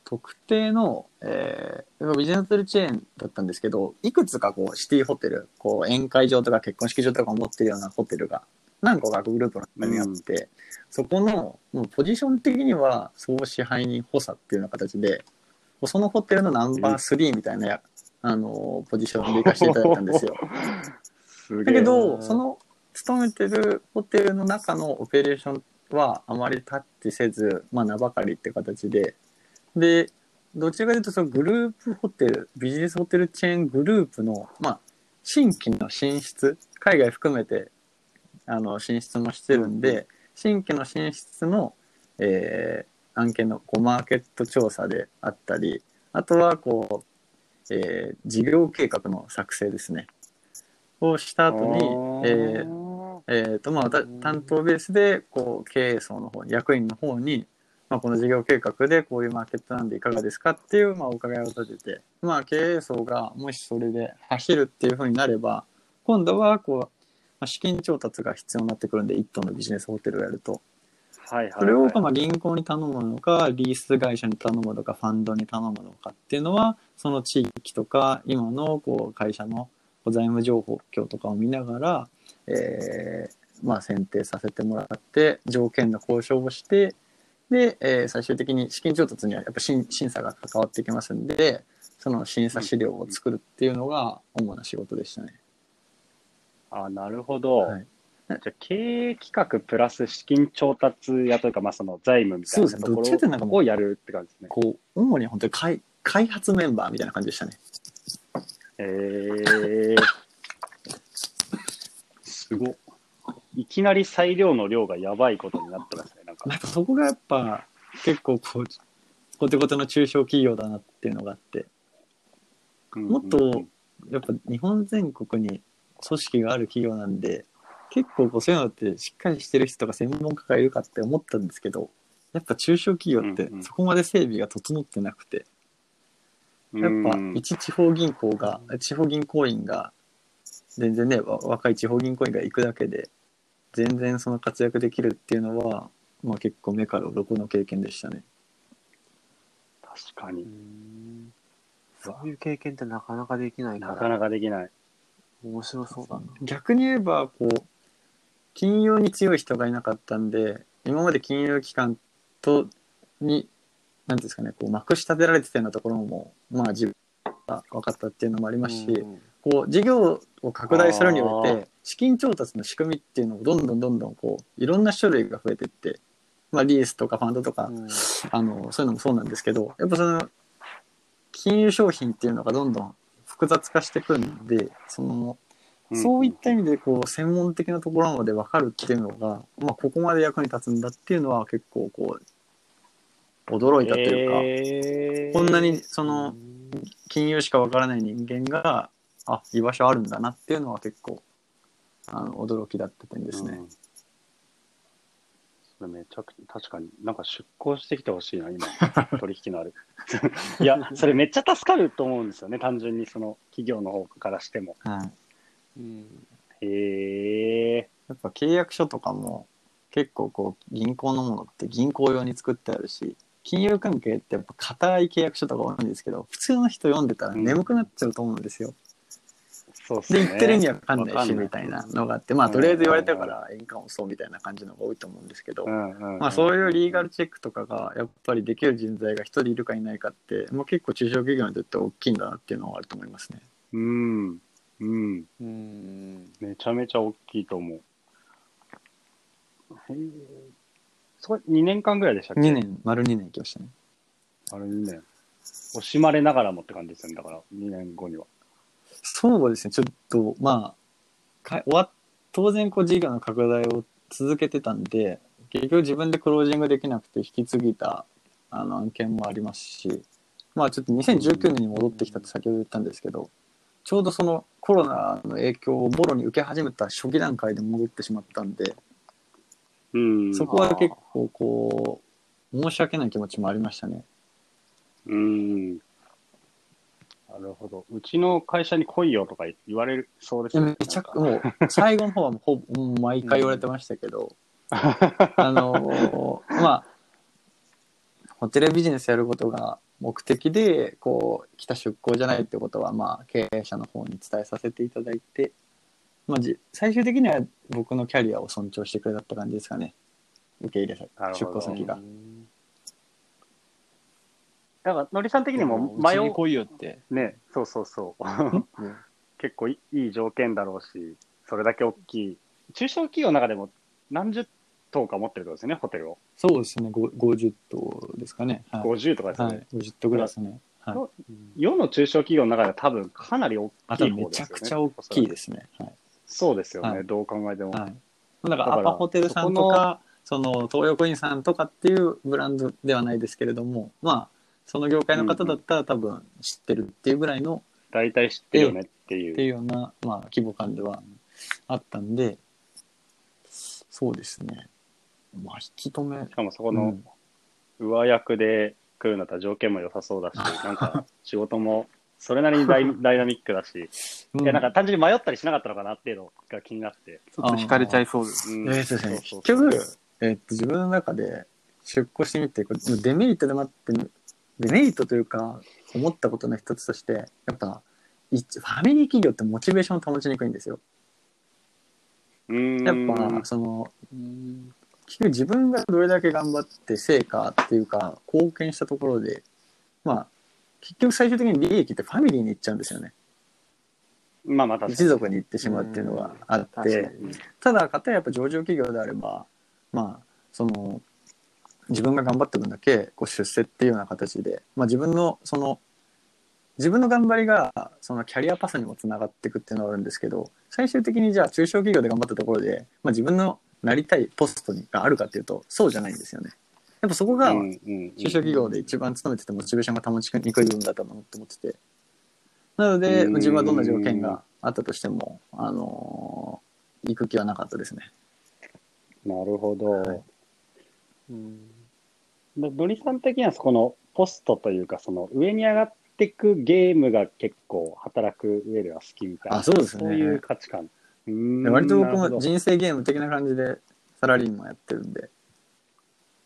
特定の、えー、ビジネスホテルチェーンだったんですけど、いくつかこうシティホテル、こう宴会場とか結婚式場とかを持ってるようなホテルが何個かグループの中にあって、そこのもうポジション的には総支配人補佐っていうような形で、そのホテルのナンバー3みたいなや、あのーポジションで行かせていただいたんですよ。す。だけど、その勤めてるホテルの中のオペレーションはあまりタッチせず、まあ、名ばかりって形で、で、どちらかというと、そのグループホテル、ビジネスホテルチェーングループの、まあ、新規の進出、海外含めて、あの、進出もしてるんで、新規の進出の、えー案件のこうマーケット調査であったり、あとは、こう、えー事業計画の作成ですね。をした後に、えーえーとまあ、た担当ベースでこう経営層の方に役員の方に、まあ、この事業計画でこういうマーケットなんでいかがですかっていう、まあ、お伺いを立てて、まあ、経営層がもしそれで走るっていうふうになれば今度はこう、まあ、資金調達が必要になってくるんで一棟のビジネスホテルをやるとはいはいはい、それをまあ銀行に頼むのかリース会社に頼むのかファンドに頼むのかっていうのはその地域とか今のこう会社の財務状況とかを見ながら、えーまあ、選定させてもらって条件の交渉をしてで、えー最終的に資金調達にはやっぱ審審査が関わってきますんでその審査資料を作るっていうのが主な仕事でしたね。あ、なるほど。はいじゃあ経営企画プラス資金調達やというか、まあ、その財務みたいなところをやるって感じですね。こう主に本当に開開発メンバーみたいな感じでしたね。えー、すごっいきなり裁量の量がやばいことになってますね。なんかなんかそこがやっぱ結構こうコテコテの中小企業だなっていうのがあってもっとやっぱ日本全国に組織がある企業なんで結構こうそういうのってしっかりしてる人とか専門家がいるかって思ったんですけどやっぱ中小企業ってそこまで整備が整ってなくてやっぱ一地方銀行が地方銀行員が全然ねわ若い地方銀行員が行くだけで全然その活躍できるっていうのは、まあ、結構目から鱗の経験でしたね。確かに。うんそういう経験ってなかなかできない。なかなかできない。面白そうだな。逆に言えば、こう、金融に強い人がいなかったんで、今まで金融機関と、に、なんですかね、こう、まくし立てられてたようなところも、まあ、自分が分かったっていうのもありますし、うんこう、事業を拡大するにおいあて、資金調達の仕組みっていうのをどんどんどんどん、こう、いろんな種類が増えていって、まあ、リースとかファンドとか、うんあの、そういうのもそうなんですけど、やっぱその、金融商品っていうのがどんどん複雑化していくんで、その、そういった意味で、こう、専門的なところまで分かるっていうのが、まあ、ここまで役に立つんだっていうのは結構、こう、驚いたというか、えー。こんなに、その、金融しか分からない人間が、あ、居場所あるんだなっていうのは結構、あの、驚きだった点ですね。うんめちゃくちゃ、確かに、なんか出向してきてほしいな、今、取引のある。いや、それめっちゃ助かると思うんですよね、単純にその企業の方からしても。はい。うんへえやっぱ契約書とかも結構こう銀行のものって銀行用に作ってあるし金融関係ってやっぱ硬い契約書とか多いんですけど普通の人読んでたら眠くなっちゃうと思うんですよ。そうっすね。で言ってる意味わかんないしみたいなのがあってまあとりあえず言われたから印鑑をそうみたいな感じのが多いと思うんですけど、まあそういうリーガルチェックとかがやっぱりできる人材が一人いるかいないかって、まあ、結構中小企業にとって大きいんだなっていうのはあると思いますね。うん。うん。うんめちゃめちゃ大きいと思う。へえ。それ2年間ぐらいでしたっけ？2。年丸2年行きましたね。あれ2年。惜しまれながらもって感じですよね。だから、2年後には。そうですね、ちょっと、まあ、か終わっ当然、こう、事業の拡大を続けてたんで、結局自分でクロージングできなくて引き継ぎたあの案件もありますし、まあちょっと2019年に戻ってきたって先ほど言ったんですけど、ちょうどそのコロナの影響をもろに受け始めた初期段階で戻ってしまったんで、うん。そこは結構こう、申し訳ない気持ちもありましたね。うん。なるほど。うちの会社に来いよとか言われるそうですよね。めちゃく、もう、最後の方はもうほぼ、毎回言われてましたけど、あのーまあ、ホテルビジネスやることが目的で、こう、来た出向じゃないってことは、まあ、経営者の方に伝えさせていただいて、まあ、じ最終的には僕のキャリアを尊重してくれたって感じですかね。受け入れ先、出向先が。だから、のりさん的にもうち迷う。に来いよって。ね、そうそうそう。うん結構いいい条件だろうし、それだけ大きい。中小企業の中でも何十棟か持ってるとですよね、ホテルを。そうですね、ご50棟ですかね。はい。50とかですよね。はい、50棟ぐらいですね。はい。世の中小企業の中では多分かなり大あ、きい方ですよね。ゃくちゃ大きいですね。はい。そうですよね、はいどう考えても。はい。だから、アパホテルさんとか、その、東横インさんとかっていうブランドではないですけれども、まあ、その業界の方だったら多分知ってるっていうぐらいの、大体知ってるよねっていう。っていうような、まあ、規模感ではあったんで、そうですね。まあ、引き止めし、かもそこのうん上役で来るんだったら条件も良さそうだし、なんか仕事もそれなりにダイ ダイナミックだし、うんいやなんか単純に迷ったりしなかったのかなっていうのが気になって。ちょっと惹かれちゃいそうです。うんえーそうですね、結局、えっと、自分の中で出向してみて、これデメリットでもあって、デメリットというか、思ったことの一つとして、やっぱ、いファミリー企業ってモチベーション保ちにくいんですよ。やっぱ、その、結局自分がどれだけ頑張って成果っていうか、貢献したところで、まあ、結局最終的に利益ってファミリーに行っちゃうんですよね。まあまた、一族に行ってしまうっていうのがあって、にただ、かたやっぱ上場企業であれば、まあ、その、自分が頑張って分だけ、こう出世っていうような形で、まあ自分の、その、自分の頑張りが、そのキャリアパスにもつながっていくっていうのがあるんですけど、最終的にじゃあ中小企業で頑張ったところで、まあ自分のなりたいポストにがあるかっていうと、そうじゃないんですよね。やっぱそこが、中小企業で一番勤めててモチベーションが保ちにくい部分だったなって思ってて。なので、うん自分はどんな条件があったとしても、あのー行く気はなかったですね。なるほど。はいうんでのりさん的にはそこのポストというか、その上に上がっていくゲームが結構働く上では好きみたいな。あそうですねそういう価値観。割と僕も人生ゲーム的な感じでサラリーマンやってるんで、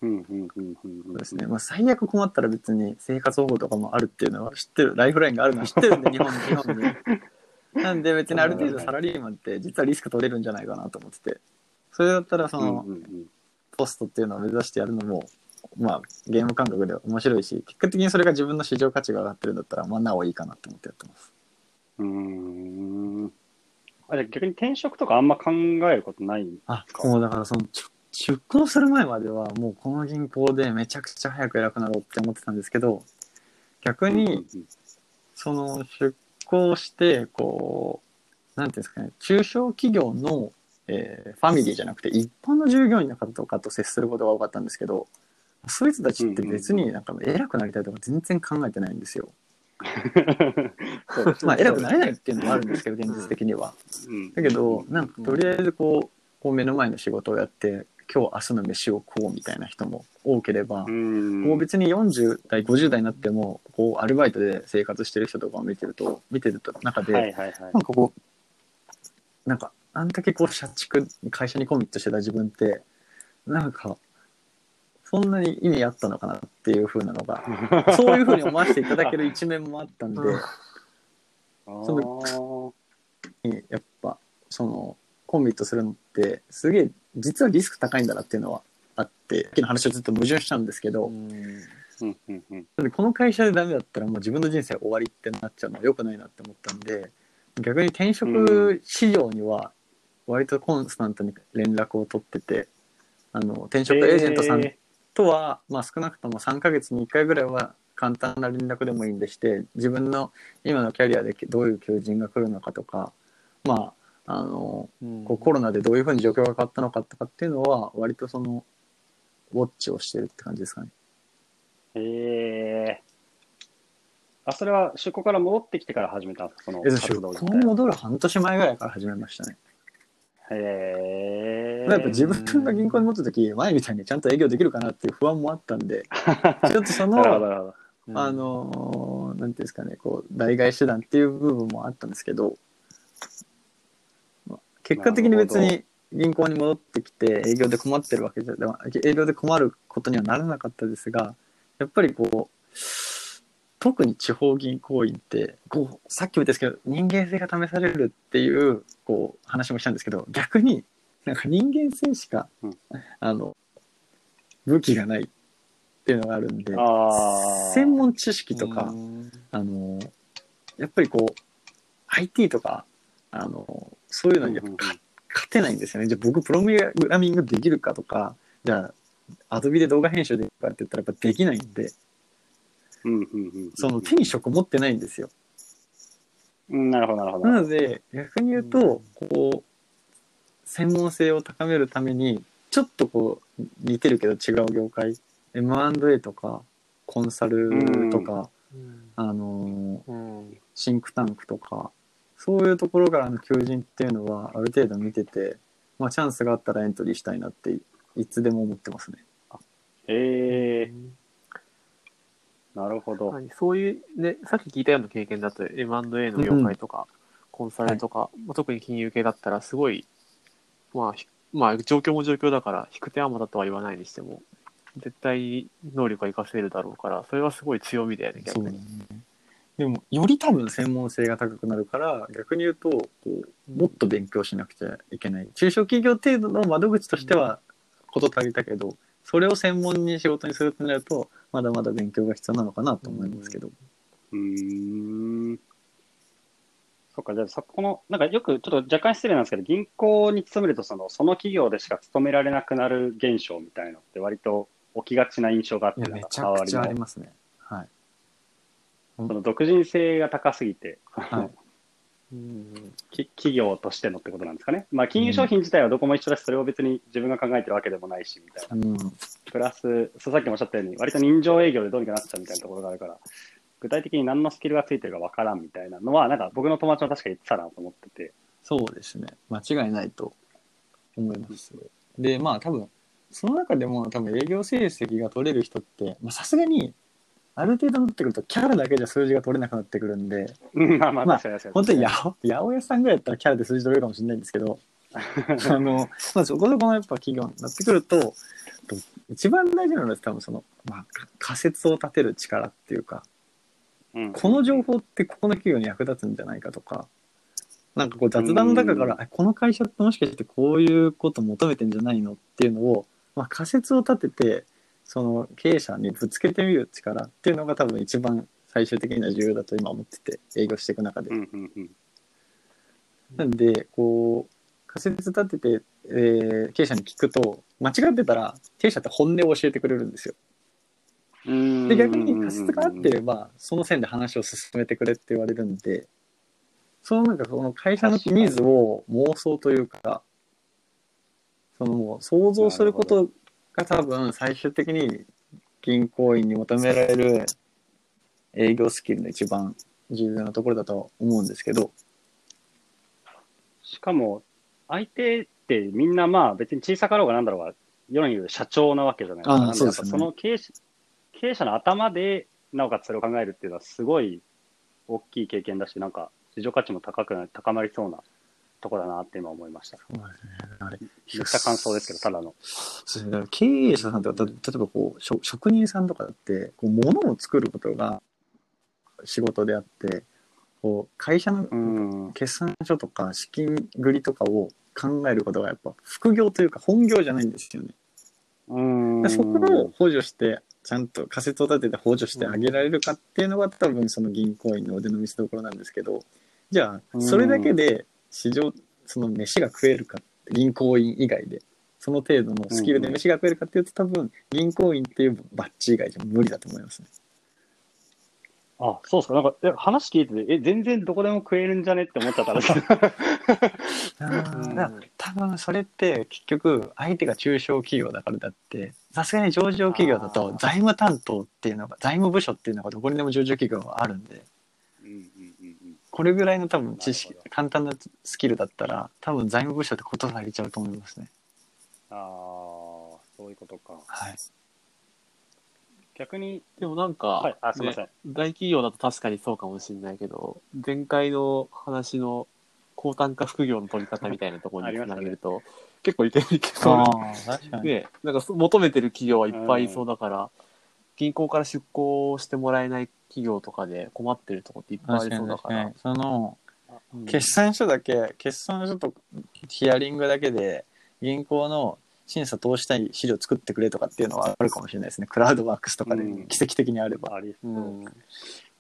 うんうんうんうんうんそうですね。まあ最悪困ったら別に生活保護とかもあるっていうのは知ってる、ライフラインがあるのは 知ってるんで、日本日本に。なんで別にある程度サラリーマンって実はリスク取れるんじゃないかなと思ってて。それだったらその、ポストっていうのを目指してやるのも、まあ、ゲーム感覚で面白いし、結果的にそれが自分の市場価値が上がってるんだったら、まあ、なおいいかなと思ってやってます。うーん。あ、じゃあ逆に転職とかあんま考えることないあ、もうだからその、ち出向する前までは、もうこの銀行でめちゃくちゃ早く偉くなろうって思ってたんですけど、逆うんに、その、出向して、こう、なんていうんですかね、中小企業の、えーファミリーじゃなくて、一般の従業員の方とかと接することが多かったんですけど、そいつたちって別になんか偉くなりたいとか全然考えてないんですよ。まあ偉くなれないっていうのもあるんですけど、現実的には。うん。だけど、なんかとりあえずこう、こう目の前の仕事をやって、今日明日の飯を食おうみたいな人も多ければ、うん。こう別に40代、50代になっても、こうアルバイトで生活してる人とかを見てると、見てると中で、はいはいはい。なんかこう、なんか、あんだけこう社畜、会社にコミットしてた自分って、なんか、そんなに意味あったのかなっていう風なのが、そういう風に思わせていただける一面もあったんで、そやっぱ、その、コミットするのって、すげえ、実はリスク高いんだなっていうのはあって、さっきの話をずっと矛盾したんですけど、うん。この会社でダメだったらもう自分の人生終わりってなっちゃうのは良くないなって思ったんで、逆に転職市場には割とコンスタントに連絡を取ってて、あの、転職エージェントさんえとは、まあ少なくとも3ヶ月に1回ぐらいは簡単な連絡でもいいんでして、自分の今のキャリアでどういう求人が来るのかとか、まあ、あの、こうコロナでどういうふうに状況が変わったのかとかっていうのは、割とその、ウォッチをしてるって感じですかね。ー、えーあ、それは出向から戻ってきてから始めたんですか？その活動向自体。戻る半年前ぐらいから始めましたね。へやっぱ自分が銀行に持った時、前みたいにちゃんと営業できるかなっていう不安もあったんで、ちょっとその、なるほど。あのーなんていうんですかね、こう、代替手段っていう部分もあったんですけど、まあ結果的に別に銀行に戻ってきて営業で困ってるわけじゃ、営業で困ることにはならなかったですが、やっぱりこう、特に地方銀行員って、こう、さっきも言ったんですけど、人間性が試されるっていう、こう、話もしたんですけど、逆に、なんか人間性しか、うんあの、武器がないっていうのがあるんで。専門知識とか、うんあの、やっぱりこう、IT とか、あの、そういうのにやっぱ勝てないんですよね。じゃあ僕、プログラミングできるかとか、じゃあ、アドビで動画編集できるかって言ったらやっぱできないんで、うんうんうん。その手に職持ってないんですよ。うん、なるほど、なるほど。なので、逆に言うと、こう、専門性を高めるために、ちょっとこう、似てるけど違う業界、M&A とか、コンサルとか、あのーうんシンクタンクとか、そういうところからの求人っていうのは、ある程度見てて、まあ、チャンスがあったらエントリーしたいなって、いつでも思ってますね。ええなるほど。はいそういう、ね、さっき聞いたような経験だと M&A の業界とか、コンサルとか、まあ特に金融系だったらすごい、まあ、ひまあ、状況も状況だから、引く手あまだとは言わないにしても、絶対能力が活かせるだろうから、それはすごい強みだよね、逆に。でも、より多分専門性が高くなるから、逆に言うと、こう、もっと勉強しなくちゃいけない。中小企業程度の窓口としては、こと足りたけど、それを専門に仕事にするとなると、まだまだ勉強が必要なのかなと思いますけど。うーん。そっか、じゃあそこの、なんかよくちょっと若干失礼なんですけど、銀行に勤めるとその、その企業でしか勤められなくなる現象みたいなのって割と起きがちな印象があって、めちゃくちゃありますね。はい。その独自性が高すぎて、はい。うんき企業としてのってことなんですかね。まあ、金融商品自体はどこも一緒だし、それを別に自分が考えてるわけでもないし、みたいな。うん。プラス、そうさっきもおっしゃったように、割と人情営業でどうにかなっちゃうみたいなところがあるから、具体的に何のスキルがついてるかわからんみたいなのは、なんか僕の友達も確か言ってたなと思ってて。そうですね。間違いないと思います。で、まあ多分、その中でも多分営業成績が取れる人って、まあさすがに、ある程度になってくるとキャラだけじゃ数字が取れなくなってくるんで、うんまあまあ、まあ。本当に八百八百屋さんぐらいだったらキャラで数字取れるかもしれないんですけど、あの、まあそこそこのやっぱ企業になってくると、一番大事なのは多分その、まあか仮説を立てる力っていうか、うんこの情報ってここの企業に役立つんじゃないかとか、なんかこう雑談の中から、あこの会社ってもしかしてこういうこと求めてんじゃないのっていうのを、まあ、仮説を立てて、その経営者にぶつけてみる力っていうのが多分一番最終的には重要だと今思ってて、営業していく中でう。んうんうん。なんで、こう、仮説立てて、えー経営者に聞くと、間違ってたら、経営者って本音を教えてくれるんですよ。で、逆に仮説が合ってれば、その線で話を進めてくれって言われるんで、そのなんかその会社のニーズを妄想というか、そのもう想像することが多分最終的に銀行員に求められる営業スキルの一番重要なところだと思うんですけど、しかも、相手ってみんなまあ別に小さかろうがなんだろうが、世に言う社長なわけじゃないですか。あそうですねその経営者経営者の頭で、なおかつそれを考えるっていうのはすごい大きい経験だし、なんか市場価値も高くな高まりそうなとこだなって今思いました。そうですね。あれ、言った感想ですけど、ただの。そうですね経営者さんとか、た例えばこう、職職人さんとかだって、こう、物を作ることが仕事であって、こう、会社のうん。決算書とか資金繰りとかを考えることがやっぱ副業というか本業じゃないんですよね。うん。でそこを補助して、ちゃんと仮説を立てて補助してあげられるかっていうのが多分その銀行員の腕の見せ所なんですけど、じゃあ、それだけで市場、その飯が食えるかって、銀行員以外で、その程度のスキルで飯が食えるかっていうと多分銀行員っていうバッジ以外じゃ無理だと思いますね。あ、そうですか。なんか、え話聞いてて、え、全然どこでも食えるんじゃねって思っちゃったら多分それって結局相手が中小企業だからだってさすがに上場企業だと財務担当っていうのが財務部署っていうのがどこにでも上場企業はあるんで。これぐらいの多分知識なるほど。簡単なスキルだったら多分財務部署ってこと足りちゃうと思いますね。ああ、そういうことか。はい。逆に、でもなんか、はい、あ、すみません。ね大企業だと確かにそうかもしれないけど、前回の話の高単価副業の取り方みたいなところに つなげると、結構いけるいけそうあ確かに。ね、なんかそ求めてる企業はいっぱいいそうだから、銀行から出向してもらえない企業とかで困ってるとこっていっぱいありそうだから確かに。そのうん決算書だけ決算書とヒアリングだけで銀行の審査通したい資料作ってくれとかっていうのはあるかもしれないですねクラウドワークスとかでうん奇跡的にあれば、ありそう。うん。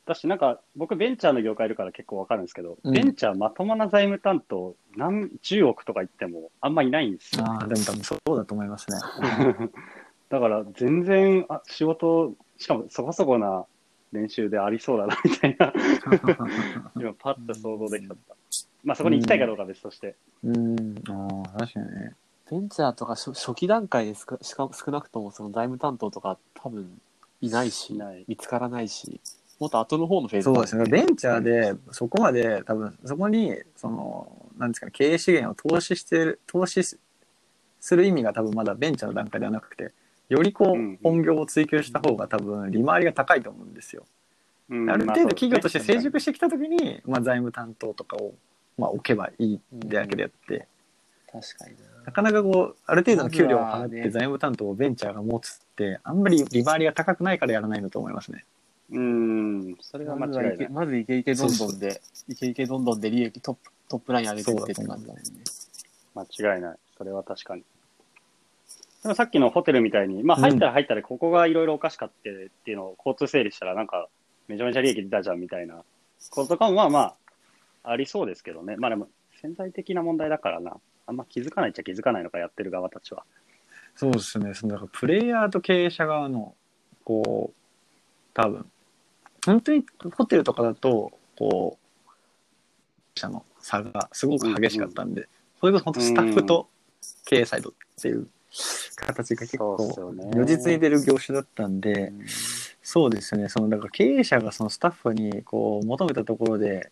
だし、なんか、僕、ベンチャーの業界いるから結構わかるんですけど、うんベンチャーまともな財務担当、何、10億とか言っても、あんまいないんですよ。ああでも多分そうだと思いますねだから、全然、あ、仕事、しかもそこそこな練習でありそうだな、みたいな、今、パッと想像できちゃった。まあ、そこに行きたいかどうかは別として。うん、ああ、確かにね。ベンチャーとか初初期段階でしかしか少なくともその財務担当とか多分いないし、いない見つからないし、もっと後の方のフェーズそうですね。ベンチャーで、そこまで、多分、そこに、その、なんですかね、経営資源を投資してる、投資すする意味が多分まだベンチャーの段階ではなくて、よりこうんうんう、本業を追求した方が多分、利回りが高いと思うんですよ。うんある程度企業として成まあ熟してきたときに、まあ、財務担当とかを、まあ、置けばいいだけであって、確かになかなかこう、ある程度の給料を払って財務担当をベンチャーが持つって、あんまり利回りが高くないからやらないのと思いますね。うん、それは間まずはい違いない。けまずイケイケどんどんで、イケイケどんどんで利益トップ、トップライン上げてってって感じだもんね。間違いない。それは確かに。でもさっきのホテルみたいに、まあうん入ったら入ったらここがいろいろおかしかってっていうのを交通整理したらなんかめちゃめちゃ利益出たじゃんみたいなこととかもまあまあありそうですけどね。まあでも潜在的な問題だからな。あんま気づかないっちゃ気づかないのかやってる側たちは。そうですね。そのプレイヤーと経営者側の、こう、多分、本当にホテルとかだと、こう、社の差がすごく激しかったんで、それこそ本当スタッフと経営サイドっていう形が結構如実に出る業種だったんで、そうですよね。その、だから経営者がそのスタッフにこう求めたところで、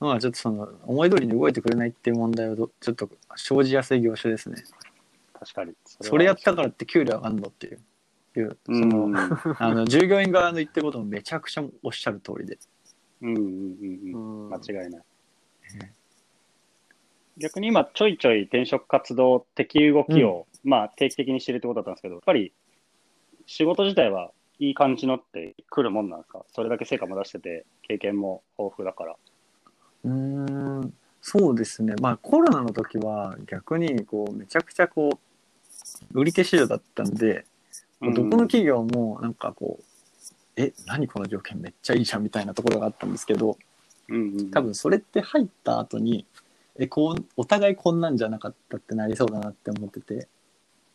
まあちょっとその思い通りに動いてくれないっていう問題はどちょっと生じやすい業種ですね。確かに。それやったからって給料上がんのっていう。いうその、うん あの、従業員側の言ってることもめちゃくちゃおっしゃる通りで。うんうんうんうん。うん間違いない。逆に今、ちょいちょい転職活動的動きを、まあ定期的にしてるってことだったんですけど、やっぱり仕事自体はいい感じのって来るもんなんですか？それだけ成果も出してて、経験も豊富だから。うーん。そうですね。まあコロナの時は逆にこうめちゃくちゃこう売り手市場だったんで、もうどこの企業もなんかこう、え、何この条件めっちゃいいじゃんみたいなところがあったんですけど、うんうん、多分それって入った後に、え、こう、お互いこんなんじゃなかったってなりそうだなって思ってて、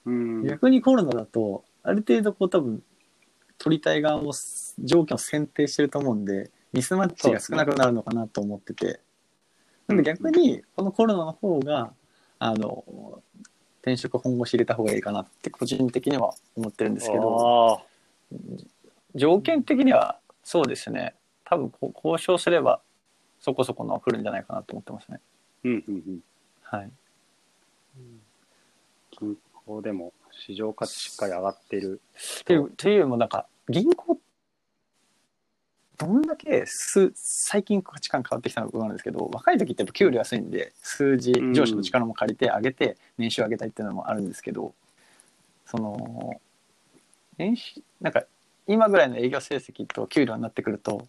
うん、逆にコロナだと、ある程度こう多分、取りたい側も条件を選定してると思うんで、ミスマッチが少なくなるのかなと思ってて、なんで逆に、このコロナの方が、あの、転職本腰入れた方がいいかなって個人的には思ってるんですけど、あ条件的にはそうですね、多分こ交渉すればそこそこのは来るんじゃないかなと思ってますね。ーうんうんうん。はい。銀行でも市場価値しっかり上がってる。っていう、というよりもなんか、銀行、どんだけす、最近価値観変わってきたのかなんですけど、若い時ってやっぱ給料安いんで、数字うん、上司の力も借りて上げて、年収上げたいっていうのもあるんですけど、その、年収、なんか、今ぐらいの営業成績と給料になってくると、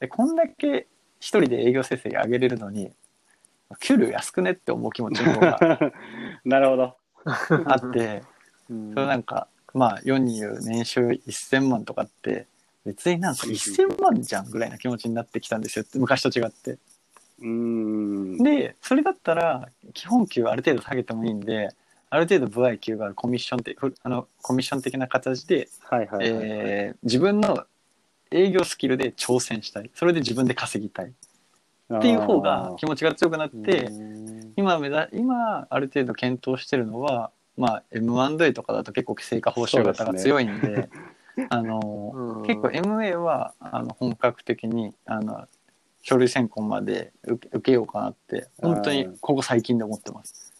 えこんだけ一人で営業成績上げれるのに、給料安くねって思う気持ちの方が なるほど。あって、うんそれなんか、まあ、世に言う年収1000万とかって、別になんか1000万じゃんぐらいな気持ちになってきたんですよ。昔と違って。うーん。で、それだったら、基本給ある程度下げてもいいんで、ある程度歩合給があるコミッションって、ふあの、コミッション的な形で、自分の営業スキルで挑戦したい。それで自分で稼ぎたい。っていう方が気持ちが強くなって、うん。今目だ今ある程度検討してるのは、まあ、M&A とかだと結構成果報酬型が強いんで あの、うん。結構 MA はあの本格的にあの書類選考まで受け受けようかなって本当にここ最近で思ってます。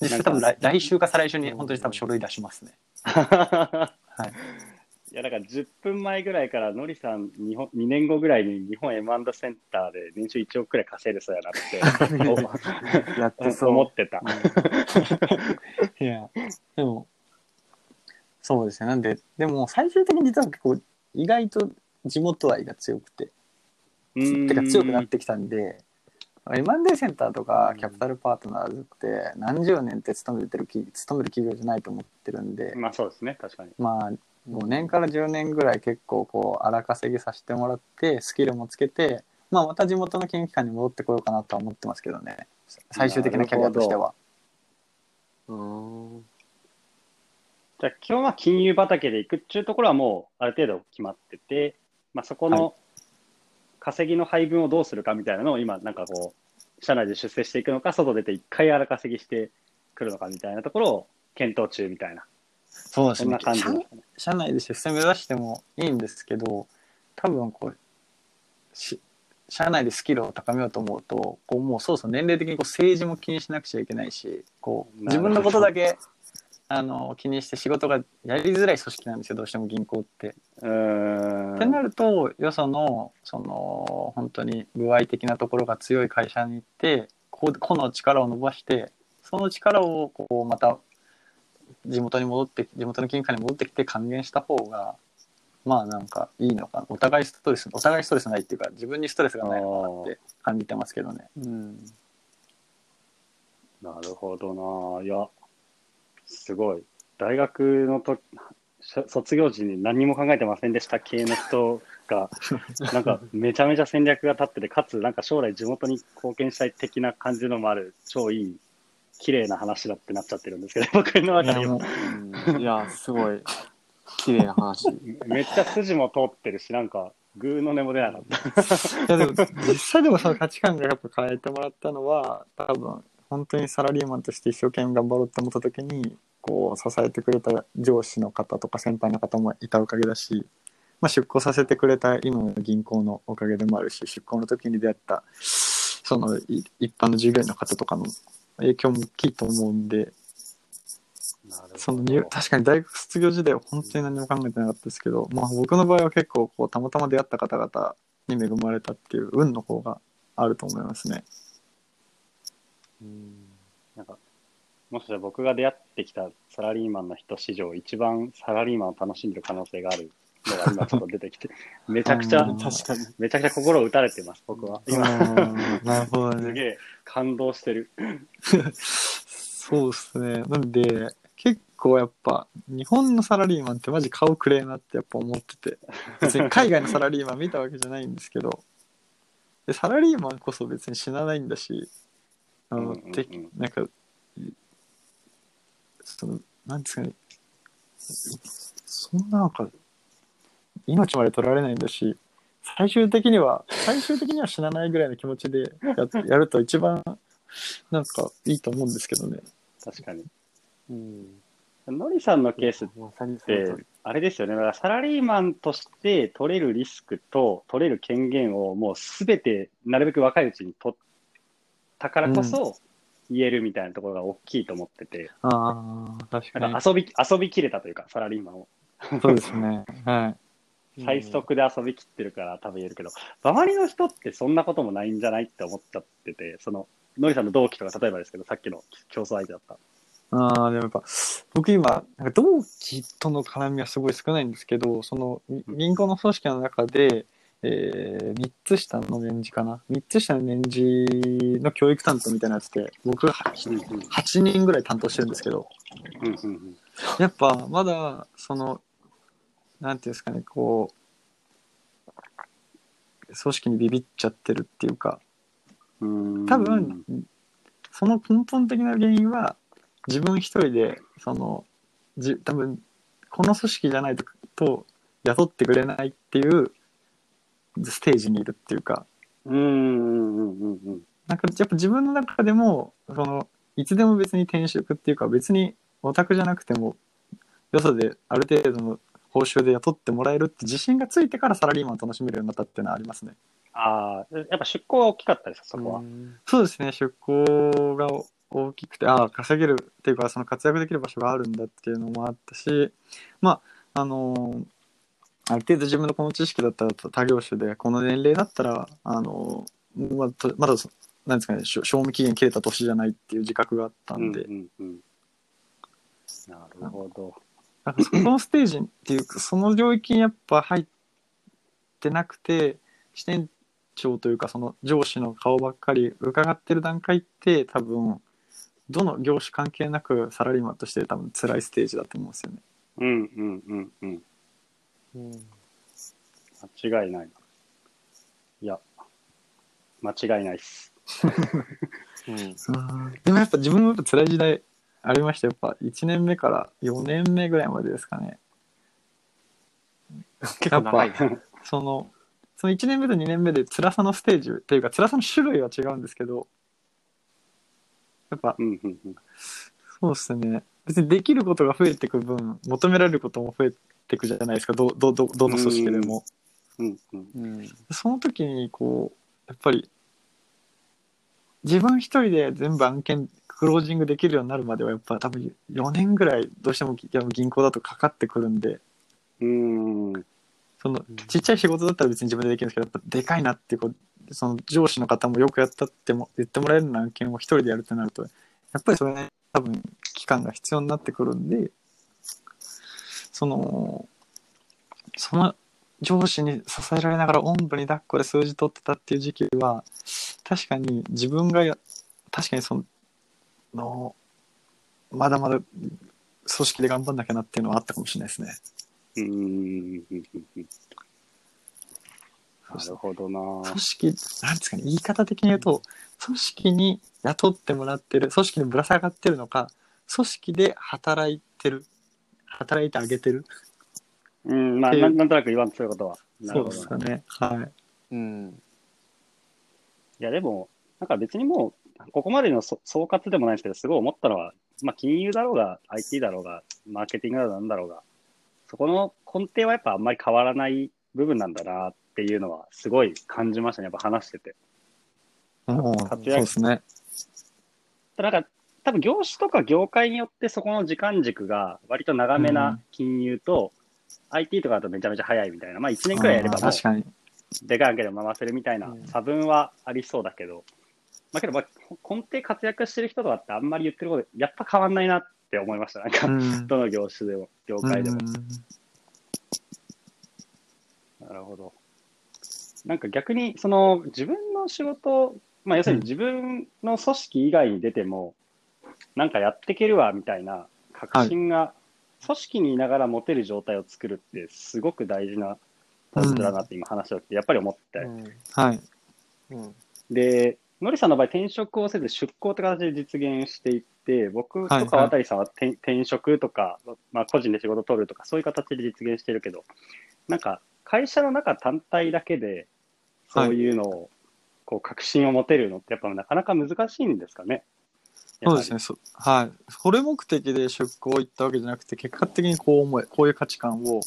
実際多分来来週か再来週に本当に多分書類出しますね。はい、いやだから10分前ぐらいからのりさん日本2年後ぐらいに日本 M& センターで年収1億くらい稼いでそうやなって やってそう。思ってた。いや、でも、そうですね。なんで、でも最終的に実は結構意外と地元愛が強くて、てか強くなってきたんで、M&A センターとかキャピタルパートナーズって何十年って勤めてる企勤める企業じゃないと思ってるんで、まあそうですね、確かに。まあ5年から10年ぐらい結構こう荒稼ぎさせてもらってスキルもつけて、まあまた地元の金融機関に戻ってこようかなとは思ってますけどね。最終的なキャリアとしては。うんじゃあ基本は金融畑で行くっていうところはもうある程度決まってて、まあ、そこはいの稼ぎの配分をどうするかみたいなのを今なんかこう社内で出世していくのか外出て一回荒稼ぎしてくるのかみたいなところを検討中みたいなそうですねそんな。感じ社内で出世目指してもいいんですけど多分こうし社内でスキルを高めようと思うとこうもうそうそう年齢的にこう政治も気にしなくちゃいけないしこう自分のことだけあの気にして仕事がやりづらい組織なんですよどうしても銀行って。うーんってなるとよそのその本当に具合的なところが強い会社に行ってこう個の力を伸ばしてその力をこうまた地元に戻って地元の金貨に戻ってきて還元した方がまあなんかいいのかなお互いストレスお互いストレスないっていうか自分にストレスがないのかなって感じてますけどね。うんなるほどな。いや、すごい。大学のとし卒業時に何も考えてませんでした系の人が、なんかめちゃめちゃ戦略が立ってて、かつなんか将来地元に貢献したい的な感じのもある、超いい、綺麗な話だってなっちゃってるんですけど、僕の中でもいや、すごい、綺麗な話。めっちゃ筋も通ってるし、なんか、グーの音も出なかった。いやでも実際でもその価値観がやっぱ変えてもらったのは多分本当にサラリーマンとして一生懸命頑張ろうって思った時にこう支えてくれた上司の方とか先輩の方もいたおかげだし、まあ、出向させてくれた今の銀行のおかげでもあるし出向の時に出会ったそのい一般の従業員の方とかの影響も大きいと思うんでその入確かに大学卒業時代は本当に何も考えてなかったですけど、まあ、僕の場合は結構こうたまたま出会った方々に恵まれたっていう運の方があると思いますね。なんか、もしかしたら僕が出会ってきたサラリーマンの人史上、一番サラリーマンを楽しんでる可能性があるのが今ちょっと出てきて、めちゃくちゃう、ん確かに。めちゃくちゃ心打たれてます、僕は。今、うんなるほどね。すげえ感動してる。そうですね。なんで、結構やっぱ、日本のサラリーマンってマジ顔くれえなってやっぱ思ってて、別に海外のサラリーマン見たわけじゃないんですけど、でサラリーマンこそ別に死なないんだし、あの、うんうんうんてなんか、その、なんですかね、そんななんか、命まで取られないんだし、最終的には、最終的には死なないぐらいの気持ちでや やると一番、なんかいいと思うんですけどね。確かに。うん。のりさんのケースってあれですよね。だからサラリーマンとして取れるリスクと取れる権限をもうすべてなるべく若いうちに取ったからこそ言えるみたいなところが大きいと思ってて、ああ、確かに。遊び、遊びきれたというか、サラリーマンを。そうですね。はい。最速で遊びきってるから多分言えるけど、周りの人ってそんなこともないんじゃないって思っちゃってて、その、のりさんの同期とか、例えばですけど、さっきの競争相手だった。ああ、でもやっぱ、僕今、なんか同期との絡みはすごい少ないんですけど、その、み銀行の組織の中で、えー、3つ下の年次かな。3つ下の年次の教育担当みたいなやつって、僕はうんうん。8人ぐらい担当してるんですけど、やっぱまだ、その、なんていうんですかね、こう、組織にビビっちゃってるっていうか、うん。多分、その根本的な原因は自分一人でそのじ多分この組織じゃないとと雇ってくれないっていうステージにいるっていうかうんうんうんうんうん。なんかやっぱ自分の中でもそのいつでも別に転職っていうか別にオタクじゃなくてもよそである程度の報酬で雇ってもらえるって自信がついてからサラリーマンを楽しめるようになったっていうのはありますね。ああ、やっぱ出向は大きかったですか、そこは。うんそうですね、出向が大きくて、ああ、稼げるっていうか、その活躍できる場所があるんだっていうのもあったし、まあ、あのーある程度自分のこの知識だったら他業種で、この年齢だったら、あのーまあと、まだそ、なんですかね、賞味期限切れた年じゃないっていう自覚があったんで、うんうんうん。なるほど。なんかそこのステージっていうか、その領域にやっぱ入ってなくて、支店長というか、その上司の顔ばっかり伺ってる段階って、多分、どの業種関係なくサラリーマンとして多分辛いステージだと思うんですよね。うんうんうんうん。うん間違いない。いや、間違いないっす。うんでもやっぱ自分もやっぱ辛い時代ありました。やっぱ1年目から4年目ぐらいまでですかね。結構長いな。その、その1年目と2年目で辛さのステージっていうか辛さの種類は違うんですけど、やっぱうんうんうん。そうですね。別にできることが増えていく分、求められることも増えていくじゃないですか、どどどどの組織でも。うんうん。うんその時に、こう、やっぱり、自分一人で全部案件、クロージングできるようになるまでは、やっぱ多分4年ぐらい、どうしてもいや銀行だとかかってくるんで、うん。そのうんちっちゃい仕事だったら別に自分でできるんですけど、やっぱでかいなってこう、その上司の方もよくやったっても言ってもらえるような案件を一人でやるってなると、やっぱりそれね、多分期間が必要になってくるんで、その、その上司に支えられながらおんぶに抱っこで数字取ってたっていう時期は、確かに自分がや、確かにその、のまだまだ組織で頑張んなきゃなっていうのはあったかもしれないですね。うん。なるほどな。組織、なんですかね、言い方的に言うと、組織に雇ってもらってる、組織にぶら下がってるのか、組織で働いてる、働いてあげてる。うん、まあ、なんなんとなく言わんとそういうことは。なそうるほどな。ですかね。はい。うんいや、でも、なんか別にもう、ここまでのそ総括でもないんですけど、すごい思ったのは、まあ、金融だろうが、IT だろうが、マーケティングだろうがなんだろうが、そこの根底はやっぱあんまり変わらない部分なんだなっていうのは、すごい感じましたね、やっぱ話してて。もう、そう活躍ですね。なんか、多分業種とか業界によってそこの時間軸が割と長めうんな金融と、IT とかだとめちゃめちゃ早いみたいな、まあ1年くらいやれば確かに。でかい案件で回せるみたいなうん差分はありそうだけど、まあけど、まあ、根底活躍してる人とかってあんまり言ってること、やっぱ変わんないなって思いました。なんか、うん。どの業種でも、業界でも。うんなるほど。なんか逆に、その自分の仕事、まあ要するに自分の組織以外に出ても、なんかやっていけるわみたいな確信が、組織にいながら持てる状態を作るってすごく大事なポイントだなって今話をしてやっぱり思って、うんはい。うんで、のりさんの場合転職をせず出向って形で実現していって、僕とか渡さんは転,、転職とか、まあ個人で仕事を取るとかそういう形で実現してるけど、なんか会社の中単体だけでそういうのを、こう確信を持てるのってやっぱなかなか難しいんですかね。そうですね。そはい。それ目的で出向行ったわけじゃなくて、結果的にこう思え、こういう価値観を、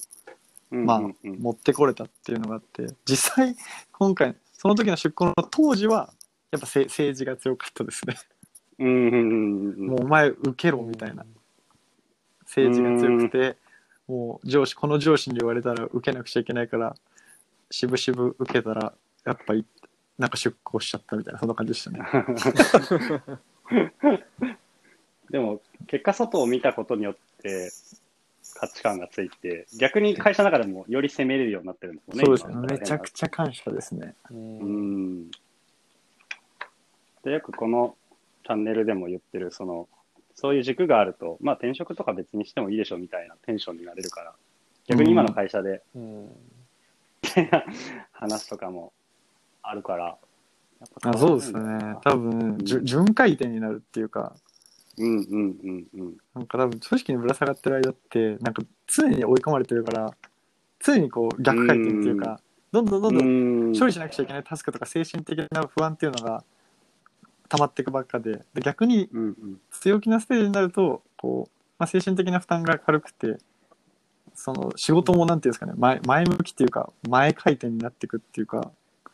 うんまあ持ってこれたっていうのがあって、実際、今回、その時の出向の当時は、やっぱせ政治が強かったですね。うんうんうんうんもうお前受けろみたいな。政治が強くて、もう上司、この上司に言われたら受けなくちゃいけないから、しぶしぶ受けたら、やっぱり、なんか出向しちゃったみたいな、そんな感じでしたね。でも、結果外を見たことによって価値観がついて、逆に会社の中でもより攻めれるようになってるんですよね。そうですね。今めちゃくちゃ感謝ですね。ううんん。で、よくこのチャンネルでも言ってる、その、そういう軸があると、まあ転職とか別にしてもいいでしょみたいなテンションになれるから、逆に今の会社でうん。話とかもあるから、やっぱあそうですね。多分、じゅ巡回転になるっていうか、うんうんうんうん。なんか多分、組織にぶら下がってる間って、なんか常に追い込まれてるから、常にこう逆回転っていうか、どんどんどんどんん。処理しなくちゃいけないタスクとか精神的な不安っていうのが溜まっていくばっかで、で逆にうんうん強気なステージになると、こう、まあ、精神的な負担が軽くて、その仕事もなんていうんですかね、前前向きっていうか、前回転になっていくっていうか、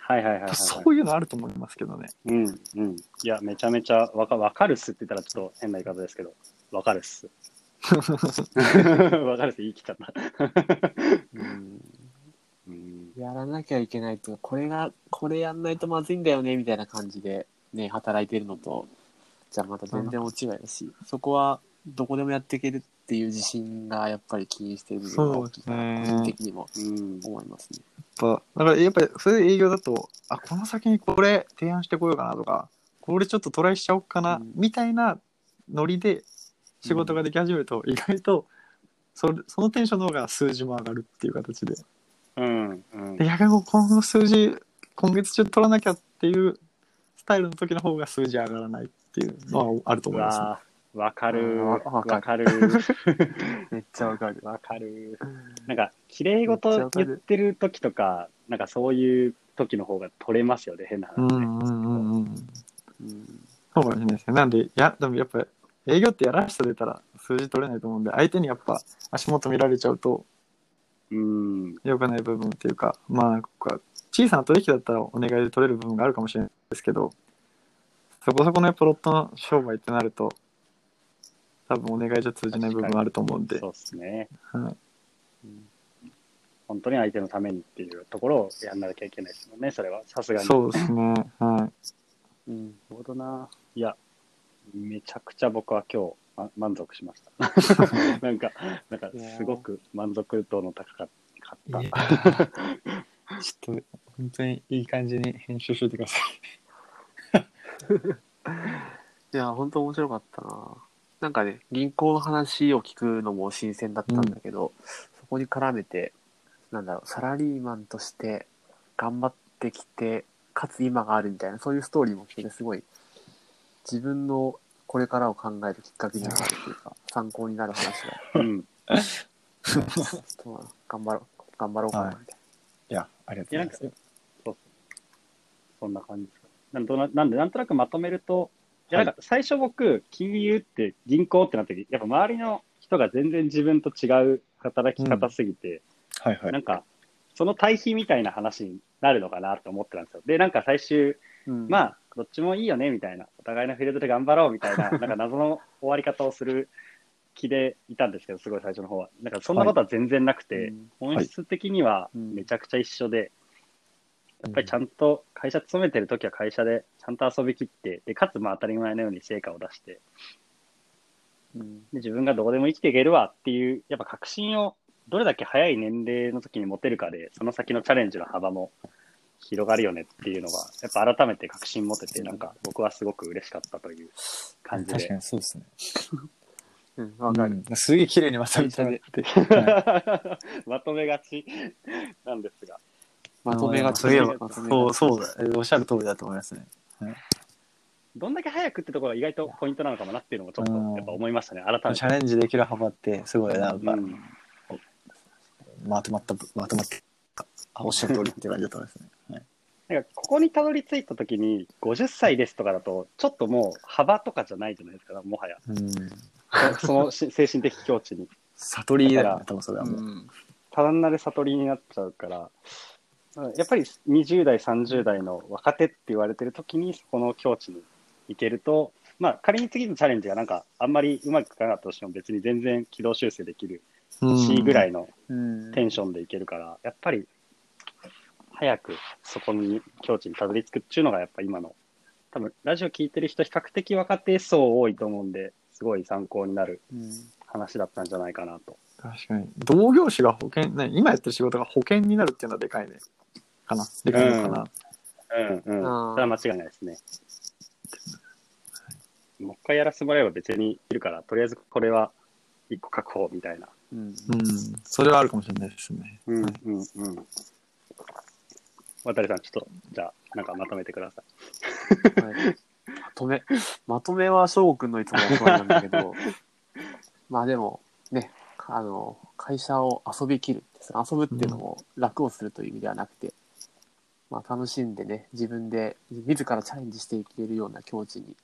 はいはいはいはい、はい。そういうのあると思いますけどね。うんうん。いや、めちゃめちゃわかわかるっすって言ったらちょっと変な言い方ですけど、わかるっす。わかるっす、言い切っちゃった。うんうんやらなきゃいけないというかこれがこれやんないとまずいんだよねみたいな感じでね働いてるのとじゃあまた全然大違いだしそこはどこでもやっていけるっていう自信がやっぱり起因しているのが大きいかな個人的にもうん。思いますね。やっぱだからやっぱりそれで営業だとあこの先にこれ提案してこようかなとかこれちょっとトライしちゃおうかな、うん。みたいなノリで仕事ができ始めると、意外とそれそのテンションの方が数字も上がるっていう形で。うんうん。で逆にこの数字今月中取らなきゃっていうスタイルの時の方が数字上がらないっていうのはあるとう思います、ね。わかるわわかる めっちゃわかる。わかるなんか綺麗事言ってる時とかなんかそういう時の方が取れますよね変な話ね、うんうんうんうん。うんそうかもしれないですね。なんで、や、でもやっぱ営業ってやらしさ出たら数字取れないと思うんで、相手にやっぱ足元見られちゃうとうん良くない部分っていうか、まあ、ここは小さな取引だったらお願いで取れる部分があるかもしれないですけど、そこそこのやっぱロットの商売ってなると、多分お願いじゃ通じない部分あると思うんで、そうですねはい、本当に相手のためにっていうところをやんなきゃいけないですもんねそれはさすがにそうですね。はうんなるほどな。いや、めちゃくちゃ僕は今日、ま、満足しました。なんか、なんかすごく満足度の高かった。い。ちょっと、本当にいい感じに編集しててくださ いや、本当面白かったな。なんかね、銀行の話を聞くのも新鮮だったんだけど、そこに絡めて、なんだろう、サラリーマンとして頑張ってきて、かつ今があるみたいな、そういうストーリーも聞いて、すごい、自分のこれからを考えるきっかけになるというか、参考になる話が、うん。ちょっと頑張ろう、頑張ろうかな、みたいい。いや、ありがいや、なんか、そうそう。そんな感じですか？なんとななんで、なんとなくまとめると、いや、なんか最初僕、金融って銀行ってなった時、やっぱ周りの人が全然自分と違う働き方すぎて、はいはなんか、その対比みたいな話になるのかなと思ってたんですよ。で、なんか最終、な。うんまあ、どっちもいいよね、みたいな。お互いのフィールドで頑張ろう、みたいな、なんか謎の終わり方をする気でいたんですけど、すごい最初の方は。なんかそんなことは全然なくて、うん本質的にはうんめちゃくちゃ一緒で、やっぱりちゃんと会社勤めてるときは会社でちゃんと遊びきって、で、かつまあ当たり前のように成果を出して、うんで自分がどこでも生きていけるわっていう、やっぱ確信をどれだけ早い年齢の時に持てるかで、その先のチャレンジの幅も広がるよねっていうのが、やっぱ改めて確信持てて、なんか僕はすごく嬉しかったという感じ確かで。にそうですね。うん、わかる。うんすげえ綺麗にまとめてもらって。は まとめがちなんですが。まとめがすげえまとめがそう、そうだ。おっしゃる通りだと思いますね。どんだけ早くってところが意外とポイントなのかもなっていうのもちょっとやっぱ思いましたね、改めて。チャレンジできる幅ってすごいなんか、うんまとまった、まとまって、あおっしゃる通りって感じだと思いますね。はいなんかここにたどり着いたときに、50歳ですとかだと、ちょっともう幅とかじゃないじゃないですか、もはや。うん。そのし精神的境地に。悟りだよね、多分それはもう。うん。単なる悟りになっちゃうから、うんやっぱり20代、30代の若手って言われてる時に、そこの境地に行けると、まあ仮に次のチャレンジがなんかあんまりうまくいかなかったとしても別に全然軌道修正できるしぐらいのうん。テンションでいけるから、やっぱり早くそこに境地にたどり着くっていうのがやっぱ今の、多分ラジオ聞いてる人比較的若手層多いと思うんで、すごい参考になるうん話だったんじゃないかなと。確かに。同業種が保険、ね、今やってる仕事が保険になるっていうのはでかいね。かな。でかいのかな。うんうん。それは間違いないですね。もう一回やらせてもらえば別にいるから、とりあえずこれは一個確保みたいな。うん。うん。それはあるかもしれないですね。うんうんうん。渡さん、ちょっと、じゃあ、なんかまとめてください。はいまとめ、まとめは翔くんのいつもの声なんだけど、まあでも、ね、あの、会社を遊びきるって、その遊ぶっていうのも楽をするという意味ではなくて、まあ楽しんでね、自分で自らチャレンジしていけるような境地に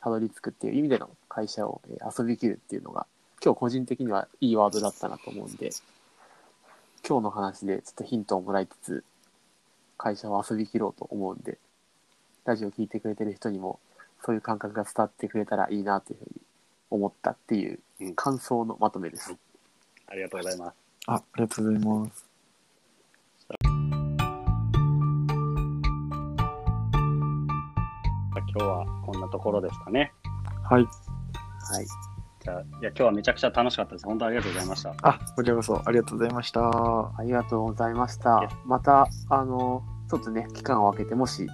たどり着くっていう意味での会社をえー遊びきるっていうのが、今日個人的にはいいワードだったなと思うんで、今日の話でちょっとヒントをもらいつつ、会社を遊びきろうと思うんで、ラジオ聞いてくれてる人にも、そういう感覚が伝わってくれたらいいなというふうに思ったっていううん感想のまとめです。ありがとうございます。あ、ありがとうございます。今日はこんなところですかね。はい。はい。じゃあ、いや、今日はめちゃくちゃ楽しかったです。本当ありがとうございました。あ、こちらこそありがとうございました。はありがとうございました。また、あの、ちょっとね、期間を空けて、もし、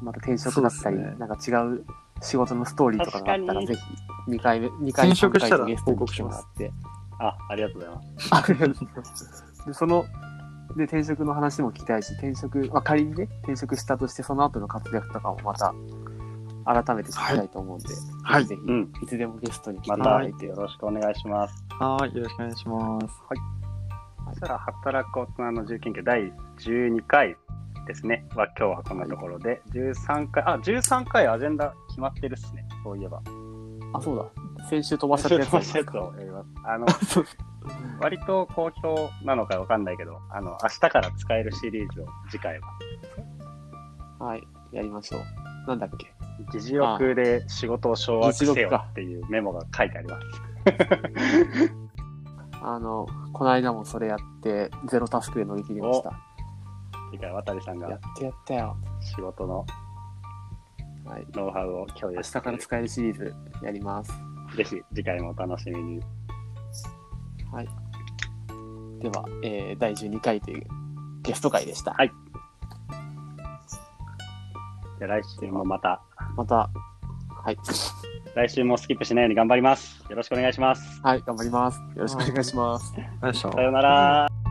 また転職だったり、そうですねなんか違う仕事のストーリーとかがあったら、確かにぜひ、2回目、2回目、転職したら3回とゲストに来て報告しますもらって、あ、ありがとうございます。ありがとうございます。で、その、で、転職の話も聞きたいし、転職、まあ、仮にね、転職したとして、その後の活躍とかもまた、改めて聞きたいと思うんで、はいぜひぜうん。ひ、いつでもゲストに来てまたいただいて、よろしくお願いします。い。よろしくお願いします。そしたら、働く大人の自由研究第12回ですね。は、今日はこんなところで、13回、あ、13回アジェンダ決まってるっすね。そういえば。あ、そうだ。先週飛ばしちゃったやつありますか。をやります。あの、割と好評なのかわかんないけど、あの、明日から使えるシリーズを次回は、はい、やりましょう。なんだっけ？議事録で仕事を掌握せよっていうメモが書いてあります。あの、この間もそれやって、ゼロタスクで乗り切りました。次回、渡さんがやってやったよ。仕事のはい。ノウハウを共明日有してから使えるシリーズやります。ぜひ次回もお楽しみに。はい。では、えー第12回というゲスト会でした。はいじゃあ来週もまた、また、はい。来週もスキップしないように頑張ります。よろしくお願いします。はい、頑張ります。よろしくお願いします。さようなら。